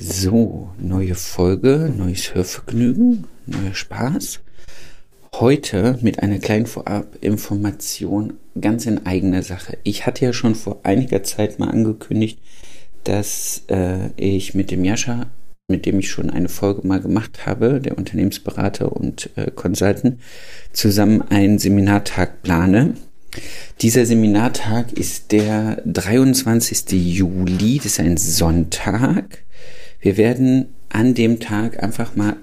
So, neue Folge, neues Hörvergnügen, neuer Spaß. Heute mit einer kleinen Vorabinformation ganz in eigener Sache. Ich hatte ja schon vor einiger Zeit mal angekündigt, dass äh, ich mit dem Jascha, mit dem ich schon eine Folge mal gemacht habe, der Unternehmensberater und äh, Consultant, zusammen einen Seminartag plane. Dieser Seminartag ist der 23. Juli, das ist ein Sonntag. Wir werden an dem Tag einfach mal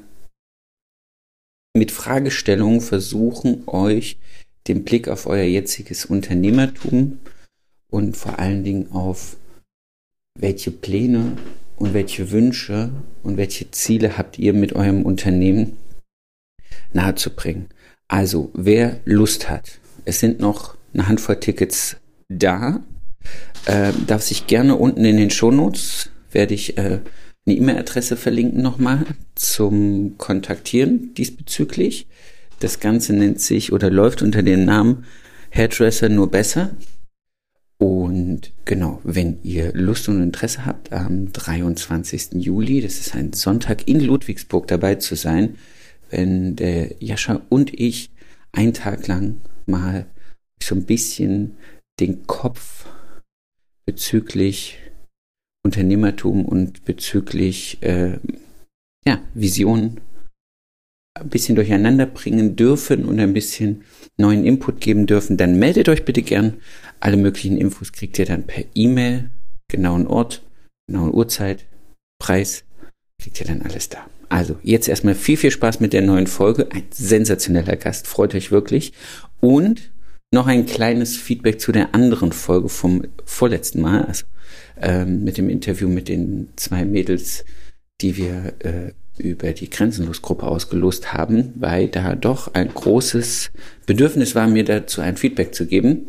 mit Fragestellungen versuchen, euch den Blick auf euer jetziges Unternehmertum und vor allen Dingen auf welche Pläne und welche Wünsche und welche Ziele habt ihr mit eurem Unternehmen nahezubringen. Also, wer Lust hat, es sind noch eine Handvoll Tickets da, äh, darf sich gerne unten in den Shownotes, werde ich äh, eine E-Mail-Adresse verlinken nochmal zum Kontaktieren diesbezüglich. Das Ganze nennt sich oder läuft unter dem Namen Hairdresser nur besser. Und genau, wenn ihr Lust und Interesse habt, am 23. Juli, das ist ein Sonntag in Ludwigsburg dabei zu sein, wenn der Jascha und ich einen Tag lang mal so ein bisschen den Kopf bezüglich Unternehmertum und bezüglich äh, ja, Visionen ein bisschen durcheinander bringen dürfen und ein bisschen neuen Input geben dürfen, dann meldet euch bitte gern. Alle möglichen Infos kriegt ihr dann per E-Mail, genauen Ort, genauen Uhrzeit, Preis, kriegt ihr dann alles da. Also jetzt erstmal viel, viel Spaß mit der neuen Folge. Ein sensationeller Gast, freut euch wirklich. Und noch ein kleines Feedback zu der anderen Folge vom vorletzten Mal. Also ähm, mit dem Interview mit den zwei Mädels, die wir äh, über die Grenzenlos-Gruppe ausgelost haben, weil da doch ein großes Bedürfnis war, mir dazu ein Feedback zu geben.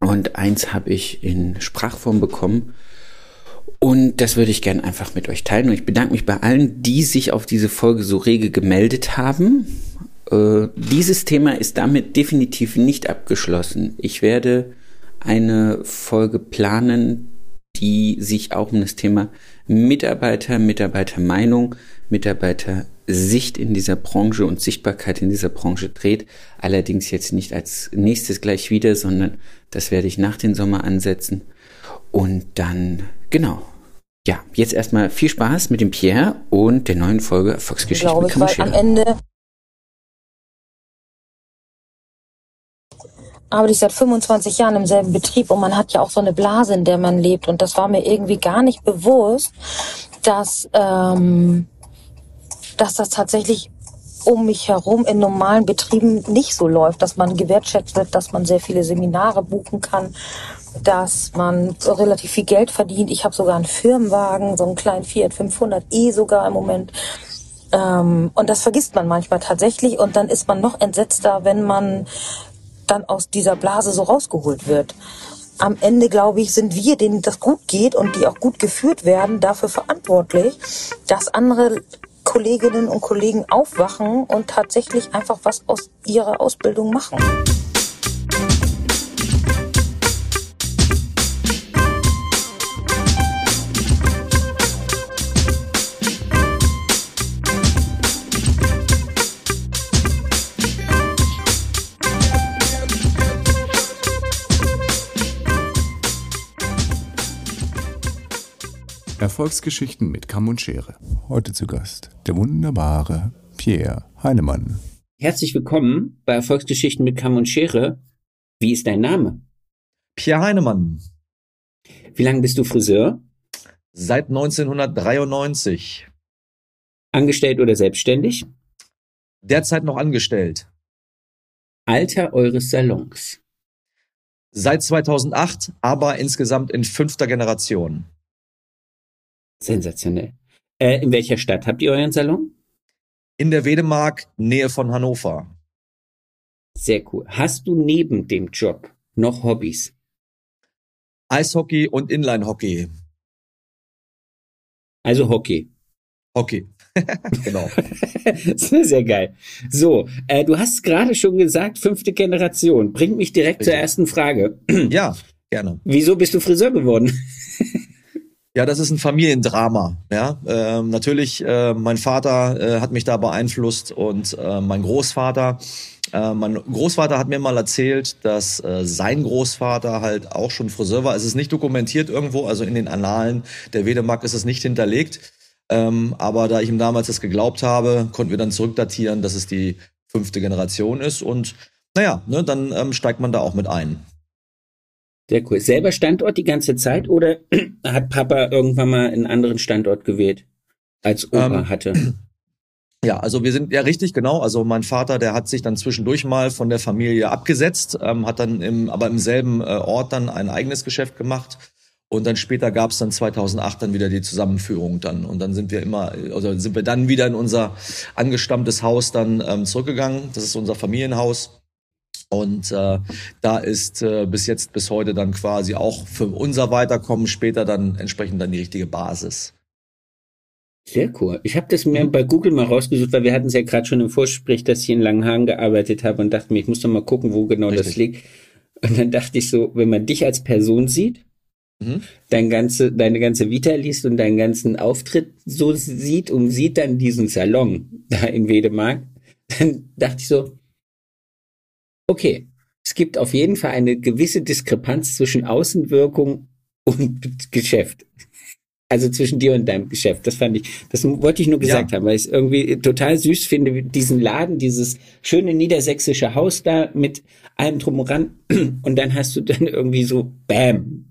Und eins habe ich in Sprachform bekommen. Und das würde ich gerne einfach mit euch teilen. Und ich bedanke mich bei allen, die sich auf diese Folge so rege gemeldet haben. Äh, dieses Thema ist damit definitiv nicht abgeschlossen. Ich werde eine Folge planen, die sich auch um das Thema Mitarbeiter, Mitarbeitermeinung, Mitarbeitersicht in dieser Branche und Sichtbarkeit in dieser Branche dreht. Allerdings jetzt nicht als nächstes gleich wieder, sondern das werde ich nach dem Sommer ansetzen. Und dann, genau. Ja, jetzt erstmal viel Spaß mit dem Pierre und der neuen Folge Erfolgsgeschichte glaube, mit Kamuschere. am Ende arbeite ich seit 25 Jahren im selben Betrieb und man hat ja auch so eine Blase, in der man lebt. Und das war mir irgendwie gar nicht bewusst, dass, ähm, dass das tatsächlich um mich herum in normalen Betrieben nicht so läuft, dass man gewertschätzt wird, dass man sehr viele Seminare buchen kann, dass man relativ viel Geld verdient. Ich habe sogar einen Firmenwagen, so einen kleinen Fiat 500e sogar im Moment. Ähm, und das vergisst man manchmal tatsächlich und dann ist man noch entsetzter, wenn man dann aus dieser Blase so rausgeholt wird. Am Ende, glaube ich, sind wir, denen das gut geht und die auch gut geführt werden, dafür verantwortlich, dass andere Kolleginnen und Kollegen aufwachen und tatsächlich einfach was aus ihrer Ausbildung machen. Erfolgsgeschichten mit Kamm und Schere. Heute zu Gast der wunderbare Pierre Heinemann. Herzlich willkommen bei Erfolgsgeschichten mit Kamm und Schere. Wie ist dein Name? Pierre Heinemann. Wie lange bist du Friseur? Seit 1993. Angestellt oder selbstständig? Derzeit noch angestellt. Alter eures Salons? Seit 2008, aber insgesamt in fünfter Generation. Sensationell. Äh, in welcher Stadt habt ihr euren Salon? In der Wedemark, Nähe von Hannover. Sehr cool. Hast du neben dem Job noch Hobbys? Eishockey und Inline-Hockey. Also Hockey. Hockey. genau. sehr geil. So, äh, du hast gerade schon gesagt, fünfte Generation. Bringt mich direkt Bitte. zur ersten Frage. Ja, gerne. Wieso bist du Friseur geworden? Ja, das ist ein Familiendrama. Ja, ähm, natürlich. Äh, mein Vater äh, hat mich da beeinflusst und äh, mein Großvater. Äh, mein Großvater hat mir mal erzählt, dass äh, sein Großvater halt auch schon Friseur war. Es ist nicht dokumentiert irgendwo, also in den Annalen der Wedemark ist es nicht hinterlegt. Ähm, aber da ich ihm damals das geglaubt habe, konnten wir dann zurückdatieren, dass es die fünfte Generation ist. Und naja, ne, dann ähm, steigt man da auch mit ein. Sehr cool. Selber Standort die ganze Zeit oder hat Papa irgendwann mal einen anderen Standort gewählt, als Opa ähm, hatte? Ja, also wir sind ja richtig genau. Also mein Vater, der hat sich dann zwischendurch mal von der Familie abgesetzt, ähm, hat dann im, aber im selben äh, Ort dann ein eigenes Geschäft gemacht. Und dann später gab es dann 2008 dann wieder die Zusammenführung dann. Und dann sind wir immer, also sind wir dann wieder in unser angestammtes Haus dann ähm, zurückgegangen. Das ist unser Familienhaus. Und äh, da ist äh, bis jetzt, bis heute dann quasi auch für unser Weiterkommen später dann entsprechend dann die richtige Basis. Sehr cool. Ich habe das mir bei Google mal rausgesucht, weil wir hatten es ja gerade schon im Vorgespräch, dass ich in Langenhagen gearbeitet habe und dachte mir, ich muss doch mal gucken, wo genau Richtig. das liegt. Und dann dachte ich so, wenn man dich als Person sieht, mhm. dein ganze, deine ganze Vita liest und deinen ganzen Auftritt so sieht und sieht dann diesen Salon da in Wedemark, dann dachte ich so, okay, es gibt auf jeden Fall eine gewisse Diskrepanz zwischen Außenwirkung und Geschäft. Also zwischen dir und deinem Geschäft. Das fand ich, das wollte ich nur gesagt ja. haben, weil ich es irgendwie total süß finde, diesen Laden, dieses schöne niedersächsische Haus da mit allem drum und ran. Und dann hast du dann irgendwie so, bam,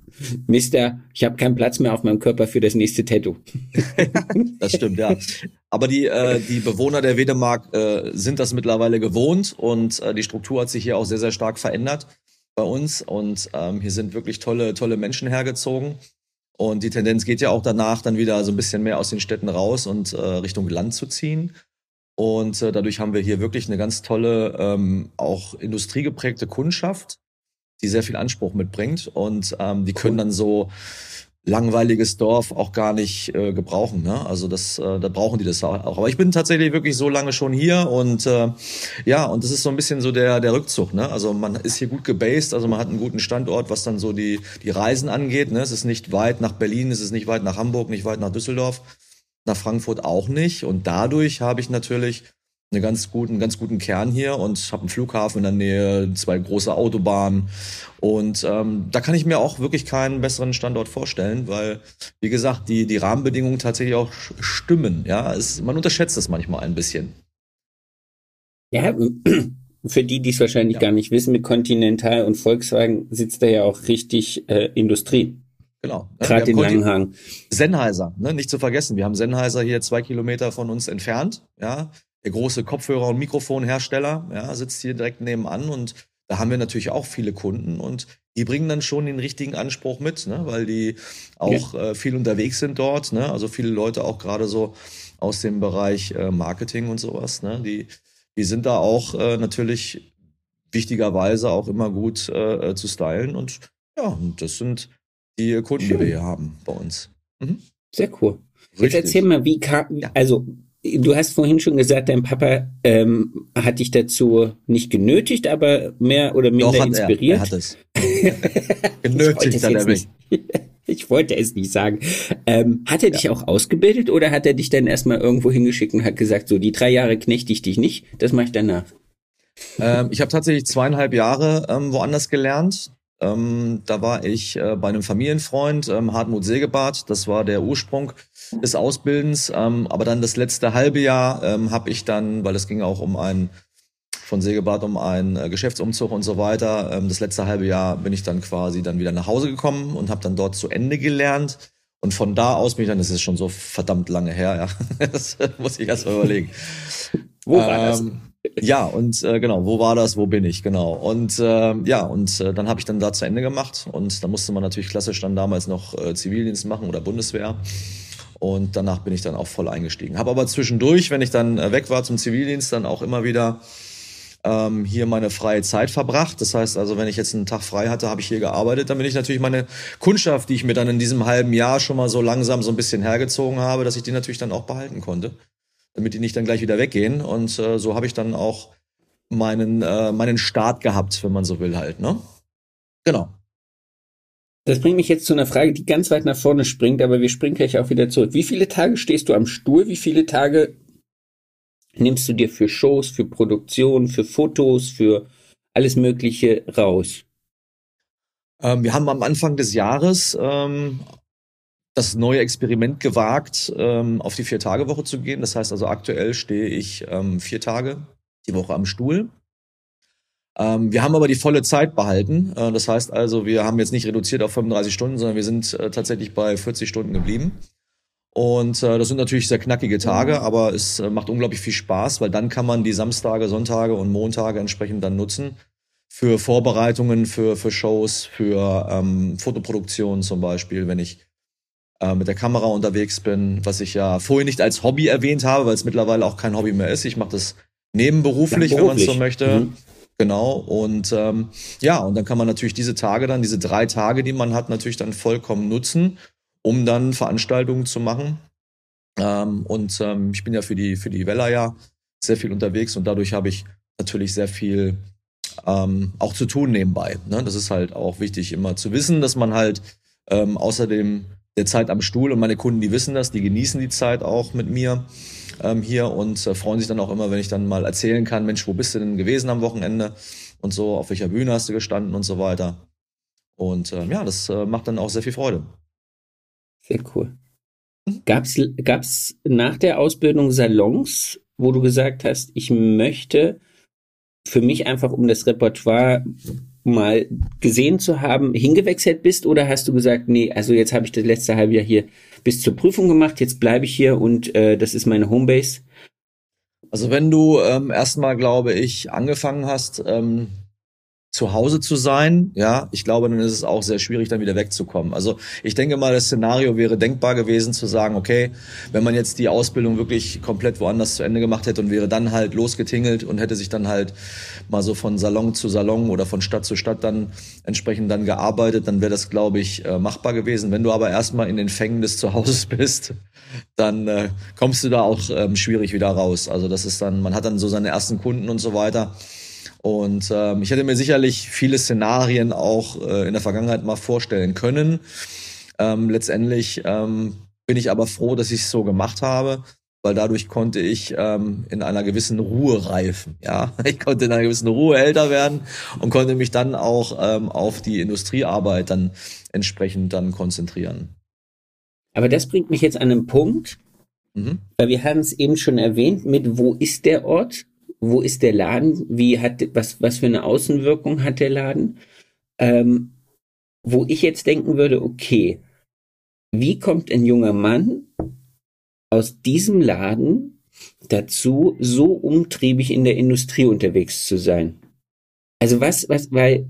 Mister, ich habe keinen Platz mehr auf meinem Körper für das nächste Tattoo. das stimmt, ja. Aber die, äh, die Bewohner der Wedemark äh, sind das mittlerweile gewohnt und äh, die Struktur hat sich hier auch sehr, sehr stark verändert bei uns. Und ähm, hier sind wirklich tolle, tolle Menschen hergezogen. Und die Tendenz geht ja auch danach, dann wieder so ein bisschen mehr aus den Städten raus und äh, Richtung Land zu ziehen. Und äh, dadurch haben wir hier wirklich eine ganz tolle, ähm, auch industriegeprägte Kundschaft, die sehr viel Anspruch mitbringt. Und ähm, die können dann so langweiliges Dorf auch gar nicht äh, gebrauchen. Ne? Also das, äh, da brauchen die das auch. Aber ich bin tatsächlich wirklich so lange schon hier und äh, ja, und das ist so ein bisschen so der der Rückzug. Ne? Also man ist hier gut gebased, also man hat einen guten Standort, was dann so die die Reisen angeht. Ne? Es ist nicht weit nach Berlin, es ist nicht weit nach Hamburg, nicht weit nach Düsseldorf, nach Frankfurt auch nicht. Und dadurch habe ich natürlich einen ganz guten, ganz guten Kern hier und habe einen Flughafen in der Nähe, zwei große Autobahnen und ähm, da kann ich mir auch wirklich keinen besseren Standort vorstellen, weil wie gesagt die die Rahmenbedingungen tatsächlich auch stimmen. Ja, es, man unterschätzt das manchmal ein bisschen. Ja, für die, die es wahrscheinlich ja. gar nicht wissen, mit Continental und Volkswagen sitzt da ja auch richtig äh, Industrie. Genau. Gerade in Langenhagen. Sennheiser, ne, nicht zu vergessen. Wir haben Sennheiser hier zwei Kilometer von uns entfernt. Ja, der große Kopfhörer- und Mikrofonhersteller, ja, sitzt hier direkt nebenan und da haben wir natürlich auch viele Kunden und die bringen dann schon den richtigen Anspruch mit, ne, weil die auch ja. äh, viel unterwegs sind dort, ne, also viele Leute auch gerade so aus dem Bereich äh, Marketing und sowas, ne, die, die sind da auch äh, natürlich wichtigerweise auch immer gut äh, zu stylen und ja, und das sind die Kunden, Schön. die wir hier haben bei uns. Mhm. Sehr cool. Richtig. Jetzt erzähl mal, wie kam, also Du hast vorhin schon gesagt, dein Papa ähm, hat dich dazu nicht genötigt, aber mehr oder minder Doch, hat inspiriert. Er, er hat es. genötigt hat er mich. Ich wollte es nicht sagen. Ähm, hat er ja. dich auch ausgebildet oder hat er dich dann erstmal irgendwo hingeschickt und hat gesagt, so die drei Jahre knechte ich dich nicht, das mache ich danach? Ähm, ich habe tatsächlich zweieinhalb Jahre ähm, woanders gelernt. Ähm, da war ich äh, bei einem Familienfreund, ähm, Hartmut Segebart. Das war der Ursprung des Ausbildens. Ähm, aber dann das letzte halbe Jahr ähm, habe ich dann, weil es ging auch um einen von Segebart um einen äh, Geschäftsumzug und so weiter. Ähm, das letzte halbe Jahr bin ich dann quasi dann wieder nach Hause gekommen und habe dann dort zu Ende gelernt. Und von da aus bin ich dann, das ist schon so verdammt lange her, ja. das muss ich erst mal überlegen. Wo war das? Ähm, ja, und äh, genau, wo war das, wo bin ich, genau. Und äh, ja, und äh, dann habe ich dann da zu Ende gemacht und da musste man natürlich klassisch dann damals noch äh, Zivildienst machen oder Bundeswehr. Und danach bin ich dann auch voll eingestiegen. Habe aber zwischendurch, wenn ich dann äh, weg war zum Zivildienst, dann auch immer wieder ähm, hier meine freie Zeit verbracht. Das heißt also, wenn ich jetzt einen Tag frei hatte, habe ich hier gearbeitet. Dann bin ich natürlich meine Kundschaft, die ich mir dann in diesem halben Jahr schon mal so langsam so ein bisschen hergezogen habe, dass ich die natürlich dann auch behalten konnte damit die nicht dann gleich wieder weggehen. Und äh, so habe ich dann auch meinen, äh, meinen Start gehabt, wenn man so will halt, ne? Genau. Das bringt mich jetzt zu einer Frage, die ganz weit nach vorne springt, aber wir springen gleich auch wieder zurück. Wie viele Tage stehst du am Stuhl? Wie viele Tage nimmst du dir für Shows, für Produktion, für Fotos, für alles Mögliche raus? Ähm, wir haben am Anfang des Jahres ähm, das neue Experiment gewagt, ähm, auf die Vier-Tage-Woche zu gehen. Das heißt also, aktuell stehe ich ähm, vier Tage die Woche am Stuhl. Ähm, wir haben aber die volle Zeit behalten. Äh, das heißt also, wir haben jetzt nicht reduziert auf 35 Stunden, sondern wir sind äh, tatsächlich bei 40 Stunden geblieben. Und äh, das sind natürlich sehr knackige Tage, mhm. aber es äh, macht unglaublich viel Spaß, weil dann kann man die Samstage, Sonntage und Montage entsprechend dann nutzen für Vorbereitungen, für, für Shows, für ähm, Fotoproduktion zum Beispiel, wenn ich äh, mit der Kamera unterwegs bin, was ich ja vorher nicht als Hobby erwähnt habe, weil es mittlerweile auch kein Hobby mehr ist. Ich mache das nebenberuflich, ja, wenn man so möchte. Mhm. Genau. Und ähm, ja, und dann kann man natürlich diese Tage dann, diese drei Tage, die man hat, natürlich dann vollkommen nutzen, um dann Veranstaltungen zu machen. Ähm, und ähm, ich bin ja für die, für die Wella ja sehr viel unterwegs und dadurch habe ich natürlich sehr viel ähm, auch zu tun nebenbei. Ne? Das ist halt auch wichtig, immer zu wissen, dass man halt ähm, außerdem der Zeit am Stuhl und meine Kunden, die wissen das, die genießen die Zeit auch mit mir ähm, hier und äh, freuen sich dann auch immer, wenn ich dann mal erzählen kann, Mensch, wo bist du denn gewesen am Wochenende und so, auf welcher Bühne hast du gestanden und so weiter. Und ähm, ja, das äh, macht dann auch sehr viel Freude. Sehr cool. Mhm. Gab's, gab's nach der Ausbildung Salons, wo du gesagt hast, ich möchte für mich einfach, um das Repertoire mal gesehen zu haben, hingewechselt bist oder hast du gesagt, nee, also jetzt habe ich das letzte halbe Jahr hier bis zur Prüfung gemacht, jetzt bleibe ich hier und äh, das ist meine Homebase? Also wenn du ähm, erstmal, glaube ich, angefangen hast, ähm, zu Hause zu sein, ja, ich glaube, dann ist es auch sehr schwierig, dann wieder wegzukommen. Also ich denke mal, das Szenario wäre denkbar gewesen zu sagen, okay, wenn man jetzt die Ausbildung wirklich komplett woanders zu Ende gemacht hätte und wäre dann halt losgetingelt und hätte sich dann halt mal so von Salon zu Salon oder von Stadt zu Stadt dann entsprechend dann gearbeitet, dann wäre das, glaube ich, äh, machbar gewesen. Wenn du aber erstmal in den Fängen des Zuhauses bist, dann äh, kommst du da auch ähm, schwierig wieder raus. Also das ist dann, man hat dann so seine ersten Kunden und so weiter. Und ähm, ich hätte mir sicherlich viele Szenarien auch äh, in der Vergangenheit mal vorstellen können. Ähm, letztendlich ähm, bin ich aber froh, dass ich es so gemacht habe, weil dadurch konnte ich ähm, in einer gewissen Ruhe reifen. Ja, ich konnte in einer gewissen Ruhe älter werden und konnte mich dann auch ähm, auf die Industriearbeit dann entsprechend dann konzentrieren. Aber das bringt mich jetzt an einen Punkt, mhm. weil wir haben es eben schon erwähnt mit wo ist der Ort? Wo ist der Laden, wie hat, was, was für eine Außenwirkung hat der Laden, ähm, wo ich jetzt denken würde, okay, wie kommt ein junger Mann aus diesem Laden dazu, so umtriebig in der Industrie unterwegs zu sein? Also was, was, weil,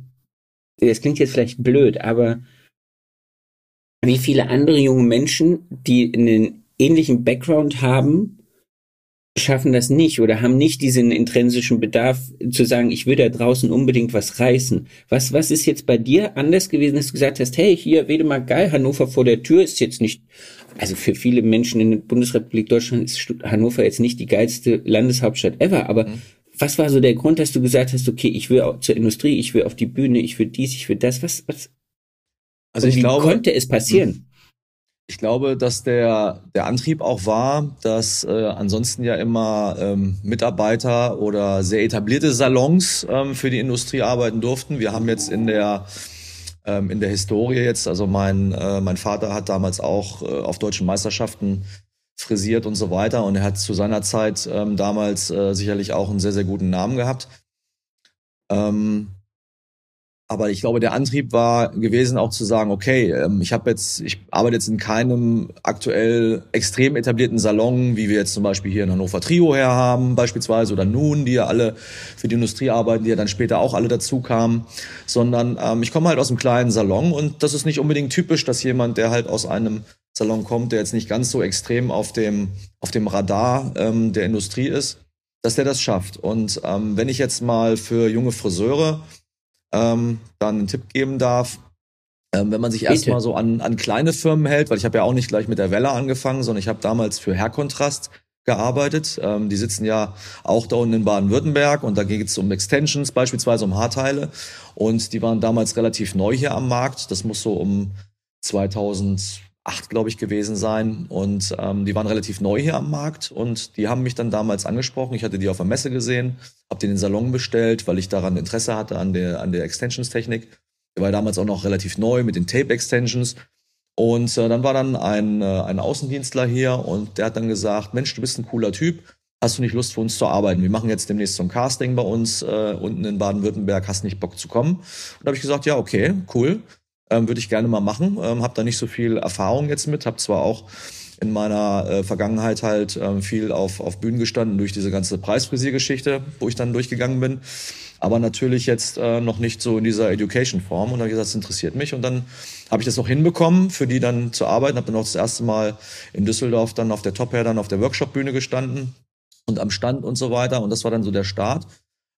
das klingt jetzt vielleicht blöd, aber wie viele andere junge Menschen, die einen ähnlichen Background haben, schaffen das nicht oder haben nicht diesen intrinsischen Bedarf zu sagen, ich will da draußen unbedingt was reißen. Was, was ist jetzt bei dir anders gewesen, dass du gesagt hast, hey, hier, Wedemark geil, Hannover vor der Tür ist jetzt nicht, also für viele Menschen in der Bundesrepublik Deutschland ist Hannover jetzt nicht die geilste Landeshauptstadt ever, aber mhm. was war so der Grund, dass du gesagt hast, okay, ich will zur Industrie, ich will auf die Bühne, ich will dies, ich will das, was, was? Also ich wie glaube, konnte es passieren? Ich glaube, dass der, der Antrieb auch war, dass äh, ansonsten ja immer ähm, Mitarbeiter oder sehr etablierte Salons ähm, für die Industrie arbeiten durften. Wir haben jetzt in der ähm, in der Historie jetzt, also mein, äh, mein Vater hat damals auch äh, auf deutschen Meisterschaften frisiert und so weiter und er hat zu seiner Zeit ähm, damals äh, sicherlich auch einen sehr, sehr guten Namen gehabt. Ähm, aber ich glaube, der Antrieb war gewesen, auch zu sagen, okay, ähm, ich habe jetzt, ich arbeite jetzt in keinem aktuell extrem etablierten Salon, wie wir jetzt zum Beispiel hier in Hannover Trio her haben, beispielsweise, oder Nun, die ja alle für die Industrie arbeiten, die ja dann später auch alle dazu kamen, sondern ähm, ich komme halt aus einem kleinen Salon und das ist nicht unbedingt typisch, dass jemand, der halt aus einem Salon kommt, der jetzt nicht ganz so extrem auf dem, auf dem Radar ähm, der Industrie ist, dass der das schafft. Und ähm, wenn ich jetzt mal für junge Friseure ähm, dann einen Tipp geben darf. Ähm, wenn man sich erstmal so an, an kleine Firmen hält, weil ich habe ja auch nicht gleich mit der Welle angefangen, sondern ich habe damals für Hair Kontrast gearbeitet. Ähm, die sitzen ja auch da unten in Baden-Württemberg und da geht es um Extensions, beispielsweise um Haarteile. Und die waren damals relativ neu hier am Markt. Das muss so um 2008, glaube ich, gewesen sein. Und ähm, die waren relativ neu hier am Markt und die haben mich dann damals angesprochen. Ich hatte die auf der Messe gesehen, habe den in den Salon bestellt, weil ich daran Interesse hatte an der, an der Extensions-Technik. Der war damals auch noch relativ neu mit den Tape-Extensions. Und äh, dann war dann ein, äh, ein Außendienstler hier und der hat dann gesagt, Mensch, du bist ein cooler Typ, hast du nicht Lust für uns zu arbeiten? Wir machen jetzt demnächst so ein Casting bei uns äh, unten in Baden-Württemberg, hast nicht Bock zu kommen? Und da habe ich gesagt, ja, okay, cool, ähm, würde ich gerne mal machen. Ähm, habe da nicht so viel Erfahrung jetzt mit, habe zwar auch in meiner äh, Vergangenheit halt ähm, viel auf, auf Bühnen gestanden durch diese ganze Preisfrisiergeschichte, wo ich dann durchgegangen bin aber natürlich jetzt äh, noch nicht so in dieser Education-Form. Und dann habe ich gesagt, das interessiert mich. Und dann habe ich das auch hinbekommen, für die dann zu arbeiten. Habe dann auch das erste Mal in Düsseldorf dann auf der Top Hair dann auf der Workshop-Bühne gestanden und am Stand und so weiter. Und das war dann so der Start.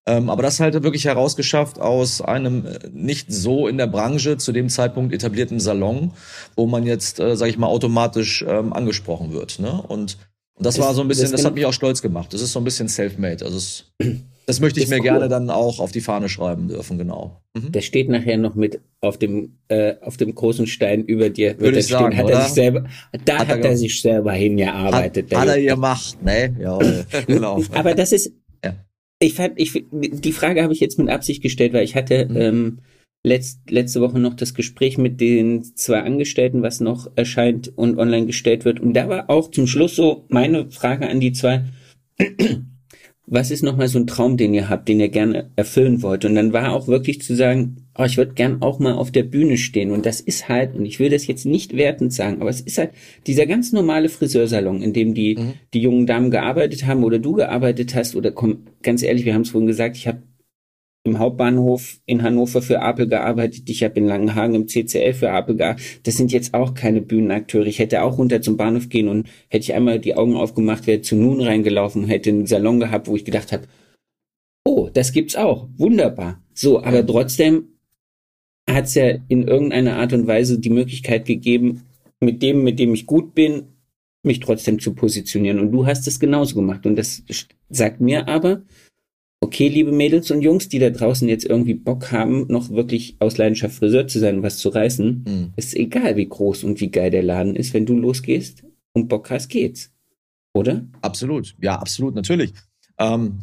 Ähm, aber das halt wirklich herausgeschafft aus einem äh, nicht so in der Branche zu dem Zeitpunkt etablierten Salon, wo man jetzt, äh, sage ich mal, automatisch ähm, angesprochen wird. Ne? Und das, das war so ein bisschen, das, das hat mich auch stolz gemacht. Das ist so ein bisschen self-made. Also es Das möchte ich mir cool. gerne dann auch auf die Fahne schreiben dürfen, genau. Mhm. Das steht nachher noch mit auf dem, äh, auf dem großen Stein über dir. Würde ich sagen, hat er sich selber, da hat, hat er, er, sich selber hingearbeitet. Hat, hat er gemacht, ne? Ja, genau. Aber das ist. Ich fand, ich, die Frage habe ich jetzt mit Absicht gestellt, weil ich hatte, mhm. ähm, letzt, letzte Woche noch das Gespräch mit den zwei Angestellten, was noch erscheint und online gestellt wird. Und da war auch zum Schluss so meine Frage an die zwei was ist nochmal so ein Traum, den ihr habt, den ihr gerne erfüllen wollt? Und dann war auch wirklich zu sagen, oh, ich würde gern auch mal auf der Bühne stehen. Und das ist halt, und ich will das jetzt nicht wertend sagen, aber es ist halt dieser ganz normale Friseursalon, in dem die, mhm. die jungen Damen gearbeitet haben oder du gearbeitet hast. Oder komm, ganz ehrlich, wir haben es vorhin gesagt, ich habe im Hauptbahnhof in Hannover für Apel gearbeitet, ich habe in Langenhagen im CCL für Apel gearbeitet. Das sind jetzt auch keine Bühnenakteure. Ich hätte auch runter zum Bahnhof gehen und hätte ich einmal die Augen aufgemacht, wäre zu Nun reingelaufen, hätte einen Salon gehabt, wo ich gedacht habe, oh, das gibt's auch. Wunderbar. So, aber trotzdem hat es ja in irgendeiner Art und Weise die Möglichkeit gegeben, mit dem, mit dem ich gut bin, mich trotzdem zu positionieren. Und du hast es genauso gemacht. Und das sagt mir aber, okay, liebe Mädels und Jungs, die da draußen jetzt irgendwie Bock haben, noch wirklich aus Leidenschaft Friseur zu sein und was zu reißen, mhm. ist egal, wie groß und wie geil der Laden ist. Wenn du losgehst und Bock hast, geht's. Oder? Absolut. Ja, absolut, natürlich. Ähm,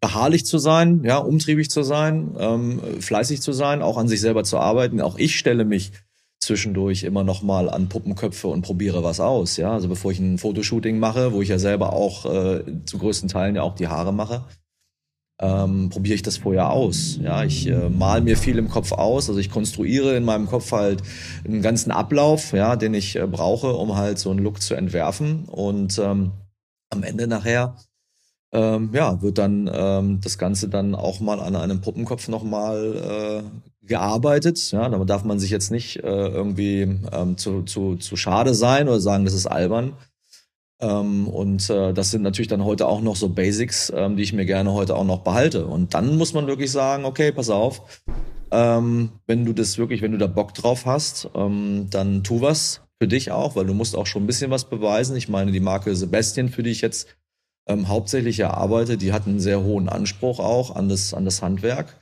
beharrlich zu sein, ja, umtriebig zu sein, ähm, fleißig zu sein, auch an sich selber zu arbeiten. Auch ich stelle mich zwischendurch immer noch mal an Puppenköpfe und probiere was aus, ja. Also bevor ich ein Fotoshooting mache, wo ich ja selber auch äh, zu größten Teilen ja auch die Haare mache, ähm, probiere ich das vorher aus. Ja, ich äh, mal mir viel im Kopf aus, also ich konstruiere in meinem Kopf halt einen ganzen Ablauf, ja, den ich äh, brauche, um halt so einen Look zu entwerfen und ähm, am Ende nachher ähm, ja, wird dann ähm, das Ganze dann auch mal an einem Puppenkopf nochmal äh, gearbeitet. Ja, da darf man sich jetzt nicht äh, irgendwie ähm, zu, zu, zu schade sein oder sagen, das ist albern. Ähm, und äh, das sind natürlich dann heute auch noch so Basics, ähm, die ich mir gerne heute auch noch behalte. Und dann muss man wirklich sagen, okay, pass auf, ähm, wenn du das wirklich, wenn du da Bock drauf hast, ähm, dann tu was für dich auch, weil du musst auch schon ein bisschen was beweisen. Ich meine, die Marke Sebastian, für die ich jetzt ähm, hauptsächlich erarbeite, die hat einen sehr hohen Anspruch auch an das, an das Handwerk.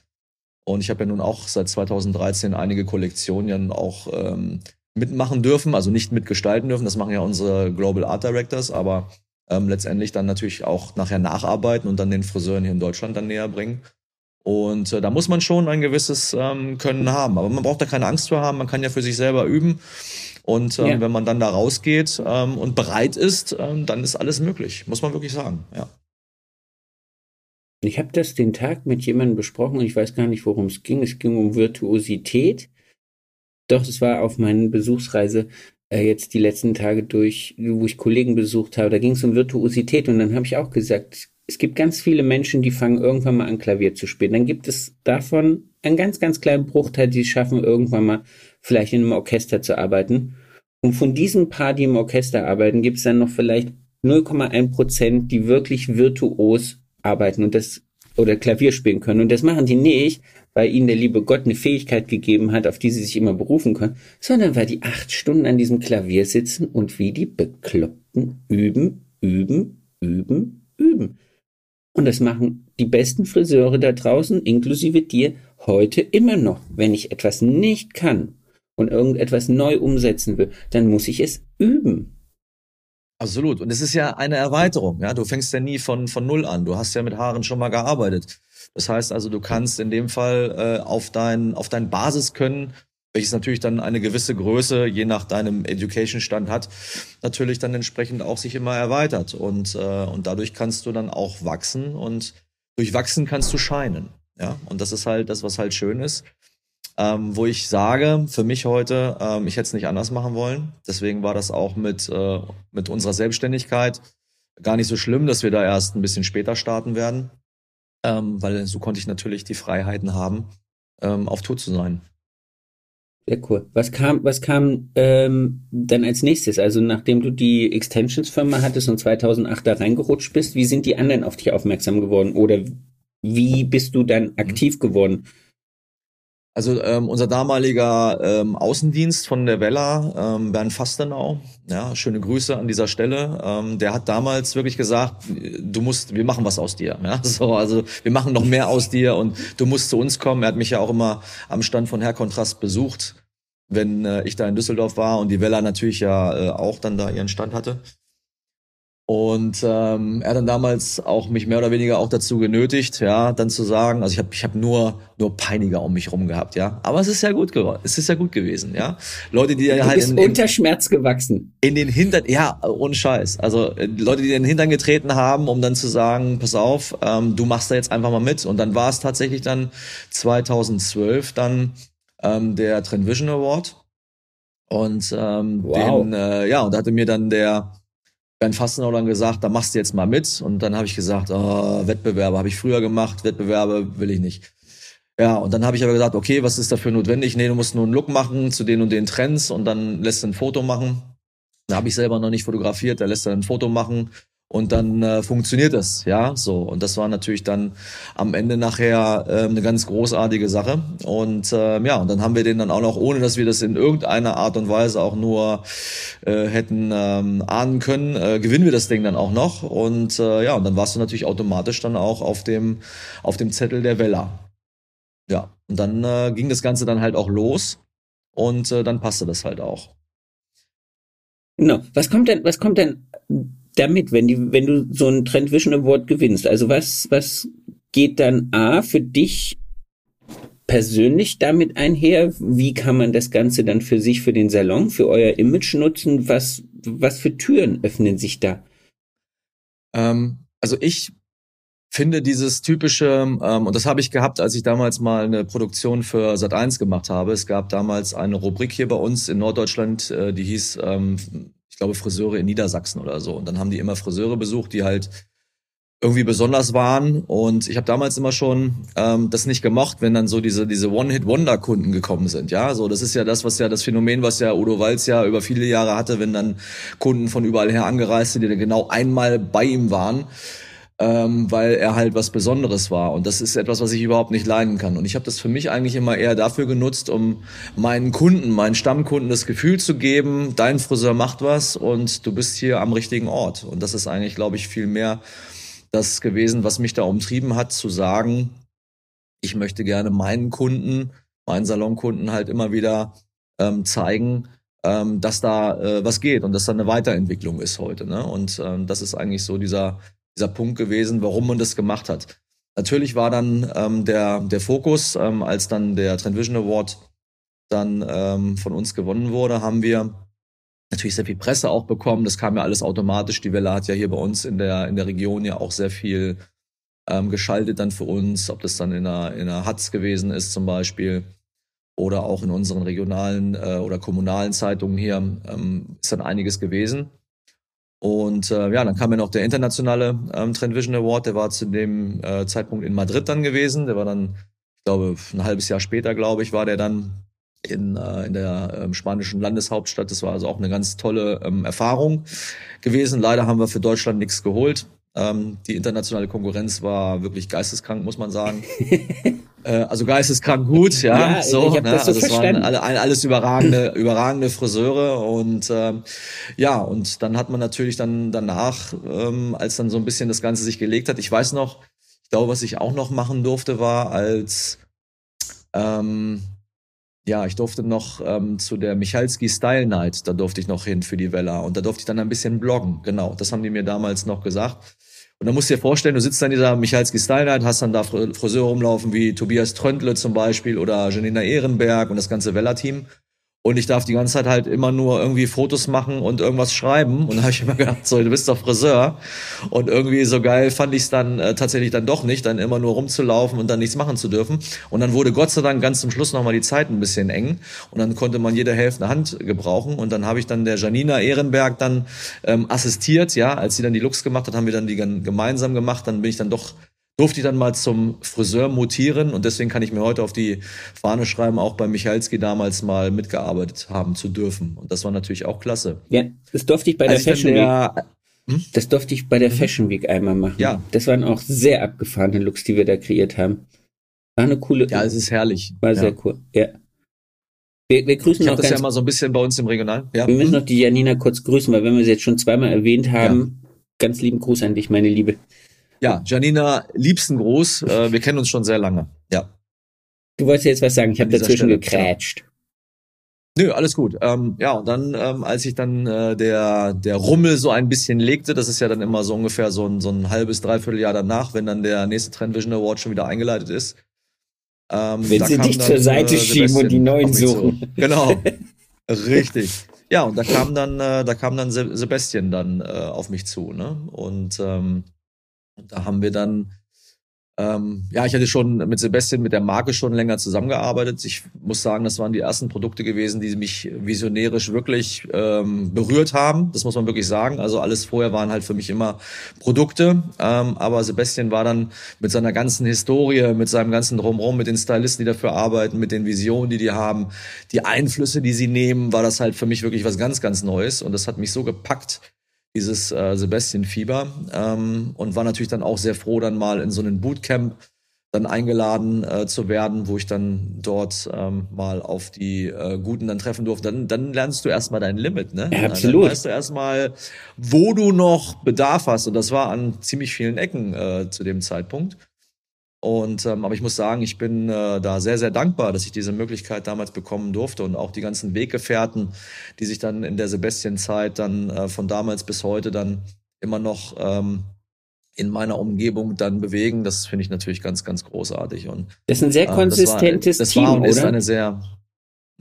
Und ich habe ja nun auch seit 2013 einige Kollektionen ja auch ähm, mitmachen dürfen, also nicht mitgestalten dürfen. Das machen ja unsere Global Art Directors, aber ähm, letztendlich dann natürlich auch nachher nacharbeiten und dann den Friseuren hier in Deutschland dann näher bringen. Und äh, da muss man schon ein gewisses ähm, Können haben. Aber man braucht da keine Angst vor haben, man kann ja für sich selber üben. Und ähm, ja. wenn man dann da rausgeht ähm, und bereit ist, ähm, dann ist alles möglich, muss man wirklich sagen, ja. Ich habe das den Tag mit jemandem besprochen und ich weiß gar nicht, worum es ging. Es ging um Virtuosität doch, es war auf meiner Besuchsreise äh, jetzt die letzten Tage durch, wo ich Kollegen besucht habe. Da ging es um Virtuosität und dann habe ich auch gesagt, es gibt ganz viele Menschen, die fangen irgendwann mal an Klavier zu spielen. Dann gibt es davon einen ganz, ganz kleinen Bruchteil, die es schaffen, irgendwann mal vielleicht in einem Orchester zu arbeiten. Und von diesen paar, die im Orchester arbeiten, gibt es dann noch vielleicht 0,1 Prozent, die wirklich virtuos arbeiten und das oder Klavier spielen können. Und das machen die nicht, weil ihnen der liebe Gott eine Fähigkeit gegeben hat, auf die sie sich immer berufen können, sondern weil die acht Stunden an diesem Klavier sitzen und wie die Bekloppten üben, üben, üben Und das machen die besten Friseure da draußen, inklusive dir, heute immer noch. Wenn ich etwas nicht kann und irgendetwas neu umsetzen will, dann muss ich es üben. Absolut. Und es ist ja eine Erweiterung. Ja, du fängst ja nie von von null an. Du hast ja mit Haaren schon mal gearbeitet. Das heißt also, du kannst in dem Fall äh, auf dein auf dein Basiskönnen welches natürlich dann eine gewisse Größe, je nach deinem Education-Stand hat, natürlich dann entsprechend auch sich immer erweitert. Und, äh, und dadurch kannst du dann auch wachsen und durch Wachsen kannst du scheinen. Ja, und das ist halt das, was halt schön ist. Ähm, wo ich sage, für mich heute, ähm, ich hätte es nicht anders machen wollen. Deswegen war das auch mit, äh, mit unserer Selbstständigkeit gar nicht so schlimm, dass wir da erst ein bisschen später starten werden. Ähm, weil so konnte ich natürlich die Freiheiten haben, ähm, auf Tour zu sein. Sehr cool. Was kam, was kam ähm, dann als nächstes? Also nachdem du die Extensions-Firma hattest und 2008 da reingerutscht bist, wie sind die anderen auf dich aufmerksam geworden? Oder wie bist du dann mhm. aktiv geworden? Also ähm, unser damaliger ähm, Außendienst von der Vella, ähm, Bernd Fastenau, ja, schöne Grüße an dieser Stelle. Ähm, der hat damals wirklich gesagt, du musst, wir machen was aus dir. Ja, so, also wir machen noch mehr aus dir und du musst zu uns kommen. Er hat mich ja auch immer am Stand von Herr Kontrast besucht, wenn äh, ich da in Düsseldorf war und die Vella natürlich ja äh, auch dann da ihren Stand hatte. Und ähm, er hat dann damals auch mich mehr oder weniger auch dazu genötigt, ja, dann zu sagen, also ich habe ich hab nur nur Peiniger um mich rum gehabt, ja. Aber es ist ja gut geworden, es ist ja gut gewesen, ja. Leute, die du halt bist in, in, unter Schmerz gewachsen. In den Hintern, ja, ohne Scheiß. Also äh, Leute, die in den Hintern getreten haben, um dann zu sagen, pass auf, ähm, du machst da jetzt einfach mal mit. Und dann war es tatsächlich dann 2012 dann ähm, der Trend Vision Award. Und ähm, wow. den, äh, ja, und da hatte mir dann der Bernd Fastenau dann gesagt, da machst du jetzt mal mit. Und dann habe ich gesagt, oh, Wettbewerbe habe ich früher gemacht, Wettbewerbe will ich nicht. Ja, und dann habe ich aber gesagt, okay, was ist dafür notwendig? Nee, du musst nur einen Look machen zu den und den Trends und dann lässt du ein Foto machen. Da habe ich selber noch nicht fotografiert, da lässt er ein Foto machen und dann äh, funktioniert es, ja, so. Und das war natürlich dann am Ende nachher äh, eine ganz großartige Sache. Und äh, ja, und dann haben wir den dann auch noch, ohne dass wir das in irgendeiner Art und Weise auch nur äh, hätten ähm, ahnen können, äh, gewinnen wir das Ding dann auch noch. Und äh, ja, und dann warst du natürlich automatisch dann auch auf dem, auf dem Zettel der Wella. Ja, und dann äh, ging das Ganze dann halt auch los und äh, dann passte das halt auch. Genau. Was kommt denn, was kommt denn damit, wenn, die, wenn du so ein Trend Vision Award gewinnst? Also was, was geht dann A für dich persönlich damit einher? Wie kann man das Ganze dann für sich, für den Salon, für euer Image nutzen? Was, was für Türen öffnen sich da? Ähm, also ich finde dieses typische, ähm, und das habe ich gehabt, als ich damals mal eine Produktion für Sat1 gemacht habe. Es gab damals eine Rubrik hier bei uns in Norddeutschland, äh, die hieß ähm, glaube, Friseure in Niedersachsen oder so. Und dann haben die immer Friseure besucht, die halt irgendwie besonders waren. Und ich habe damals immer schon ähm, das nicht gemocht, wenn dann so diese diese One-Hit-Wonder-Kunden gekommen sind. Ja, so das ist ja das, was ja das Phänomen, was ja Udo Walz ja über viele Jahre hatte, wenn dann Kunden von überall her angereist sind, die dann genau einmal bei ihm waren ähm, weil er halt was Besonderes war. Und das ist etwas, was ich überhaupt nicht leiden kann. Und ich habe das für mich eigentlich immer eher dafür genutzt, um meinen Kunden, meinen Stammkunden das Gefühl zu geben, dein Friseur macht was und du bist hier am richtigen Ort. Und das ist eigentlich, glaube ich, viel mehr das gewesen, was mich da umtrieben hat, zu sagen, ich möchte gerne meinen Kunden, meinen Salonkunden halt immer wieder ähm, zeigen, ähm, dass da äh, was geht und dass da eine Weiterentwicklung ist heute. Ne? Und ähm, das ist eigentlich so dieser dieser Punkt gewesen, warum man das gemacht hat. Natürlich war dann ähm, der, der Fokus, ähm, als dann der Trend Vision Award dann ähm, von uns gewonnen wurde, haben wir natürlich sehr viel Presse auch bekommen. Das kam ja alles automatisch. Die Welle hat ja hier bei uns in der, in der Region ja auch sehr viel ähm, geschaltet dann für uns, ob das dann in einer, in einer Hatz gewesen ist zum Beispiel oder auch in unseren regionalen äh, oder kommunalen Zeitungen hier ähm, ist dann einiges gewesen. Und äh, ja, dann kam ja noch der internationale ähm, Trend Vision Award, der war zu dem äh, Zeitpunkt in Madrid dann gewesen. Der war dann, ich glaube, ein halbes Jahr später, glaube ich, war der dann in, äh, in der ähm, spanischen Landeshauptstadt. Das war also auch eine ganz tolle ähm, Erfahrung gewesen. Leider haben wir für Deutschland nichts geholt. Ähm, die internationale Konkurrenz war wirklich geisteskrank, muss man sagen. Äh, also geisteskrank gut, ja. ja so, ne? so also es waren alle, alles überragende, überragende Friseure und ähm, ja, und dann hat man natürlich dann danach, ähm, als dann so ein bisschen das Ganze sich gelegt hat, ich weiß noch, glaube, was ich auch noch machen durfte, war als ähm, ja, ich durfte noch ähm, zu der Michalski Style Night, da durfte ich noch hin für die Vella und da durfte ich dann ein bisschen bloggen. Genau, das haben die mir damals noch gesagt. Und da musst du dir vorstellen, du sitzt da in dieser Michalski Style Night, hast dann da Friseure rumlaufen wie Tobias Tröntle zum Beispiel oder Janina Ehrenberg und das ganze Vella-Team. Und ich darf die ganze Zeit halt immer nur irgendwie Fotos machen und irgendwas schreiben. Und da habe ich immer gedacht, so, du bist doch Friseur. Und irgendwie so geil fand ich es dann äh, tatsächlich dann doch nicht, dann immer nur rumzulaufen und dann nichts machen zu dürfen. Und dann wurde Gott sei Dank ganz zum Schluss nochmal die Zeit ein bisschen eng. Und dann konnte man jede Hälfte Hand gebrauchen. Und dann habe ich dann der Janina Ehrenberg dann ähm, assistiert. Ja, als sie dann die Looks gemacht hat, haben wir dann die gemeinsam gemacht. Dann bin ich dann doch durfte ich dann mal zum Friseur mutieren und deswegen kann ich mir heute auf die Fahne schreiben, auch bei Michalski damals mal mitgearbeitet haben zu dürfen. Und das war natürlich auch klasse. Ja, das durfte ich bei der Fashion der, Week. Hm? Das durfte ich bei der mhm. Fashion Week einmal machen. Ja. Das waren auch sehr abgefahrene Looks, die wir da kreiert haben. War eine coole. Ja, es ist herrlich. War ja. sehr cool. Ja. Wir, wir grüßen ich noch das ja mal so ein bisschen bei uns im Regional. Ja. Wir müssen noch die Janina kurz grüßen, weil wenn wir sie jetzt schon zweimal erwähnt haben, ja. ganz lieben Gruß an dich, meine Liebe. Ja, Janina, liebsten Gruß. Äh, wir kennen uns schon sehr lange. Ja. Du wolltest jetzt was sagen, ich habe dazwischen Stelle, gekrätscht. Nö, alles gut. Ähm, ja, und dann, ähm, als ich dann äh, der, der Rummel so ein bisschen legte, das ist ja dann immer so ungefähr so ein, so ein halbes, dreiviertel Jahr danach, wenn dann der nächste Trend Vision Award schon wieder eingeleitet ist. Ähm, wenn sie dich dann, zur Seite äh, schieben und die neuen suchen. Genau. Richtig. Ja, und da kam dann, äh, da kam dann Sebastian dann äh, auf mich zu, ne? Und ähm, und da haben wir dann, ähm, ja, ich hatte schon mit Sebastian, mit der Marke schon länger zusammengearbeitet. Ich muss sagen, das waren die ersten Produkte gewesen, die mich visionärisch wirklich ähm, berührt haben. Das muss man wirklich sagen. Also alles vorher waren halt für mich immer Produkte. Ähm, aber Sebastian war dann mit seiner ganzen Historie, mit seinem ganzen Drumherum, mit den Stylisten, die dafür arbeiten, mit den Visionen, die die haben, die Einflüsse, die sie nehmen, war das halt für mich wirklich was ganz, ganz Neues. Und das hat mich so gepackt, dieses äh, Sebastian-Fieber ähm, und war natürlich dann auch sehr froh, dann mal in so einen Bootcamp dann eingeladen äh, zu werden, wo ich dann dort ähm, mal auf die äh, Guten dann treffen durfte. Dann, dann lernst du erstmal dein Limit, ne? Ja, absolut. Dann weißt du erstmal, wo du noch Bedarf hast. Und das war an ziemlich vielen Ecken äh, zu dem Zeitpunkt. Und ähm, aber ich muss sagen, ich bin äh, da sehr, sehr dankbar, dass ich diese Möglichkeit damals bekommen durfte und auch die ganzen Weggefährten, die sich dann in der Sebastian-Zeit dann äh, von damals bis heute dann immer noch ähm, in meiner Umgebung dann bewegen, das finde ich natürlich ganz, ganz großartig. Und das ist ein sehr konsistentes äh, das war, das Team, war und ist oder? eine sehr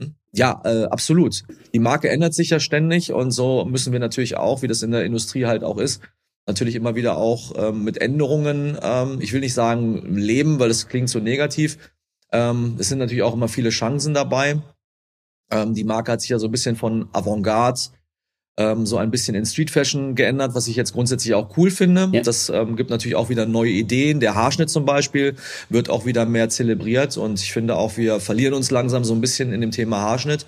hm? ja, äh, absolut. Die Marke ändert sich ja ständig und so müssen wir natürlich auch, wie das in der Industrie halt auch ist, natürlich immer wieder auch ähm, mit Änderungen, ähm, ich will nicht sagen leben, weil es klingt so negativ. Ähm, es sind natürlich auch immer viele Chancen dabei. Ähm, die Marke hat sich ja so ein bisschen von Avantgarde ähm, so ein bisschen in Street Fashion geändert, was ich jetzt grundsätzlich auch cool finde. Ja. Das ähm, gibt natürlich auch wieder neue Ideen. Der Haarschnitt zum Beispiel wird auch wieder mehr zelebriert und ich finde auch, wir verlieren uns langsam so ein bisschen in dem Thema Haarschnitt.